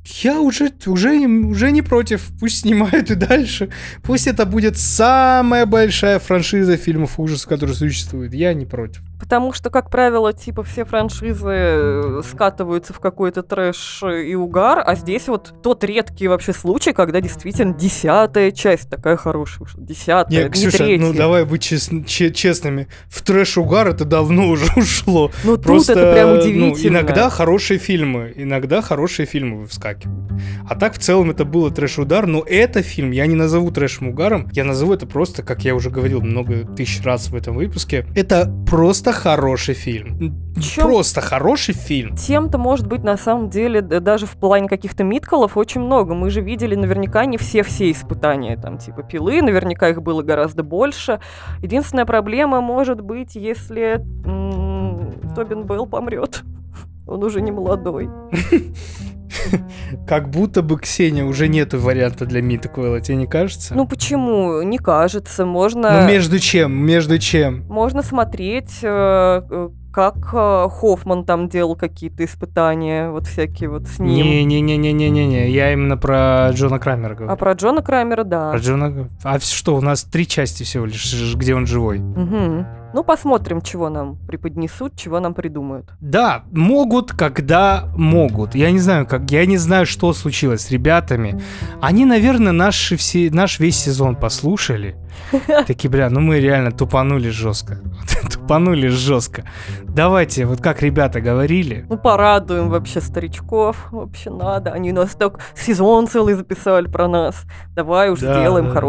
Я уже, уже, уже не против. Пусть снимают и дальше. Пусть это будет самая большая франшиза фильмов ужасов, которая существует. Я не против. Потому что, как правило, типа все франшизы э, скатываются в какой-то трэш и угар, а здесь вот тот редкий вообще случай, когда действительно десятая часть такая хорошая, вышла. десятая, Не, не Ксюша, третья. ну давай быть честн- че- честными. В трэш-угар это давно [LAUGHS] уже ушло. Ну, тут это прям ну, удивительно. иногда хорошие фильмы, иногда хорошие фильмы выскакивают. А так в целом это было трэш-удар, но это фильм я не назову трэшем-угаром, я назову это просто, как я уже говорил много тысяч раз в этом выпуске, это просто хороший фильм. Чё? Просто хороший фильм. Тем-то, может быть, на самом деле, даже в плане каких-то митколов очень много. Мы же видели наверняка не все-все испытания, там, типа пилы, наверняка их было гораздо больше. Единственная проблема может быть, если м, Тобин Белл помрет. [LAUGHS] Он уже не молодой. [LAUGHS] [LAUGHS] Как будто бы, Ксения, уже нету варианта для Митаквелла, тебе не кажется? Ну почему? Не кажется. Можно, Ну, между чем? Между чем? можно смотреть, э, э, как э, Хоффман там делал какие-то испытания, вот всякие вот с ним. Не-не-не-не-не-не, я именно про Джона Крамера говорю. А про Джона Крамера, да. Про Джона... А что, у нас три части всего лишь, где он живой. Мгм. Ну, посмотрим, чего нам преподнесут, чего нам придумают. Да, могут, когда могут. Я не знаю, как, я не знаю, что случилось с ребятами. Они, наверное, наши все, наш весь сезон послушали. [LAUGHS] Такие, бля, ну мы реально тупанули жестко. [LAUGHS] Тупанули жестко. Давайте, вот как ребята говорили, Ну, порадуем вообще старичков. Вообще надо. Они нас так сезон целый записали про нас. Давай уж Да, сделаем да, да.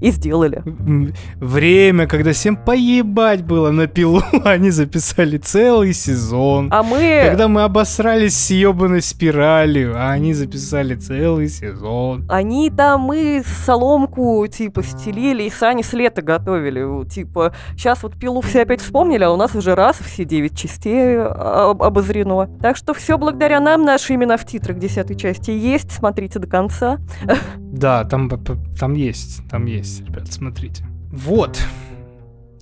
И сделали. время, когда всем поебать было на пилу, [LAUGHS] они записали целый сезон. А мы... Когда мы обосрались с ебаной спиралью, а они записали целый сезон. Они там мы соломку, типа, стелили и сани с лета готовили. Типа, сейчас вот пилу все опять вспомнили, а у нас уже раз все девять частей а, об- обозрено. Так что все благодаря нам, наши имена в титрах десятой части есть. Смотрите до конца. Да, там, там есть, там есть, ребят, смотрите. Вот.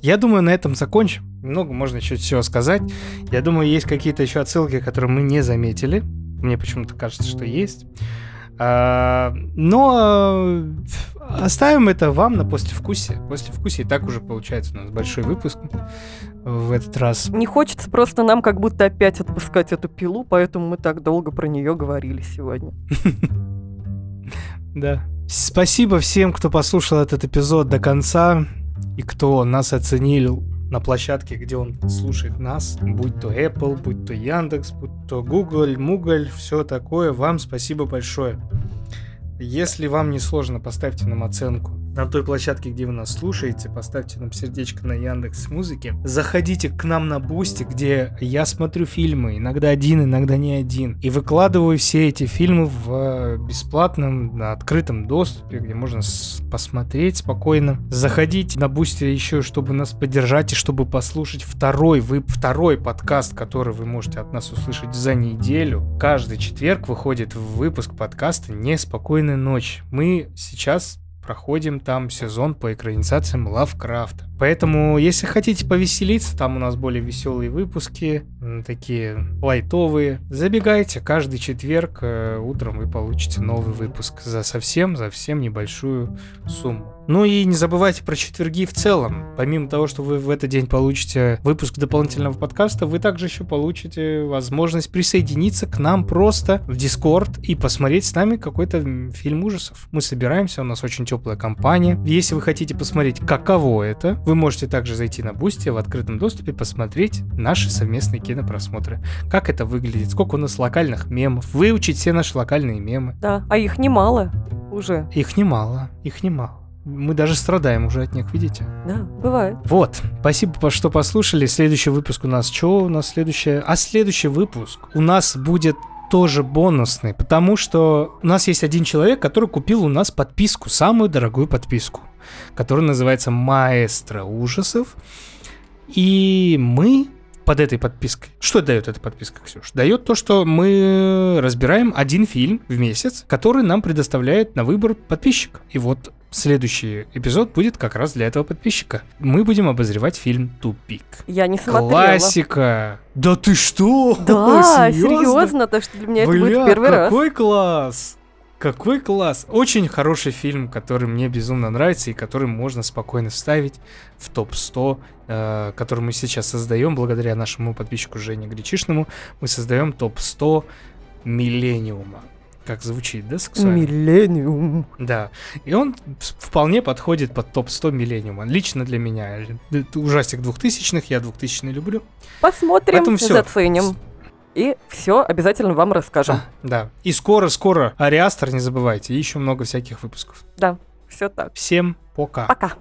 Я думаю, на этом закончим. Много можно еще всего сказать. Я думаю, есть какие-то еще отсылки, которые мы не заметили. Мне почему-то кажется, что есть. А, но э, оставим это вам на послевкусие. Послевкусие и так уже получается у нас большой выпуск в этот раз. Не хочется просто нам как будто опять отпускать эту пилу, поэтому мы так долго про нее говорили сегодня. [LAUGHS] Да. Спасибо всем, кто послушал этот эпизод до конца и кто нас оценил на площадке, где он слушает нас, будь то Apple, будь то Яндекс, будь то Google, Муголь, все такое. Вам спасибо большое. Если вам не сложно, поставьте нам оценку на той площадке, где вы нас слушаете, поставьте нам сердечко на Яндекс Музыке. Заходите к нам на Бусти, где я смотрю фильмы, иногда один, иногда не один, и выкладываю все эти фильмы в э, бесплатном, на открытом доступе, где можно посмотреть спокойно. Заходите на Boosty еще, чтобы нас поддержать и чтобы послушать второй, вы, второй подкаст, который вы можете от нас услышать за неделю. Каждый четверг выходит выпуск подкаста «Неспокойная ночь». Мы сейчас проходим там сезон по экранизациям Лавкрафта. Поэтому, если хотите повеселиться, там у нас более веселые выпуски, такие лайтовые. Забегайте, каждый четверг э, утром вы получите новый выпуск за совсем, за всем небольшую сумму. Ну и не забывайте про четверги в целом. Помимо того, что вы в этот день получите выпуск дополнительного подкаста, вы также еще получите возможность присоединиться к нам просто в Discord и посмотреть с нами какой-то фильм ужасов. Мы собираемся, у нас очень теплая компания. Если вы хотите посмотреть, каково это, вы можете также зайти на Boosty в открытом доступе, посмотреть наши совместные кинопросмотры. Как это выглядит, сколько у нас локальных мемов, выучить все наши локальные мемы. Да, а их немало уже. Их немало, их немало. Мы даже страдаем уже от них, видите? Да, бывает. Вот, спасибо, что послушали. Следующий выпуск у нас что у нас следующее? А следующий выпуск у нас будет тоже бонусный, потому что у нас есть один человек, который купил у нас подписку, самую дорогую подписку, которая называется «Маэстро ужасов». И мы под этой подпиской. Что дает эта подписка, Ксюш? Дает то, что мы разбираем один фильм в месяц, который нам предоставляет на выбор подписчик. И вот следующий эпизод будет как раз для этого подписчика. Мы будем обозревать фильм «Тупик». Я не смотрела. Классика! Да ты что? Да, [LAUGHS] серьезно, так что для меня это будет Бля, первый раз. какой класс! Какой класс! Очень хороший фильм, который мне безумно нравится и который можно спокойно вставить в топ-100, э, который мы сейчас создаем благодаря нашему подписчику Жене Гречишному. Мы создаем топ-100 Миллениума. Как звучит, да, сексуально? Миллениум. Да. И он вполне подходит под топ-100 Миллениума. Лично для меня. Это ужастик двухтысячных, я двухтысячный люблю. Посмотрим, Поэтому всё. заценим. И все обязательно вам расскажем. Да. И скоро-скоро Ариастер, не забывайте. И еще много всяких выпусков. Все так. Всем пока. Пока.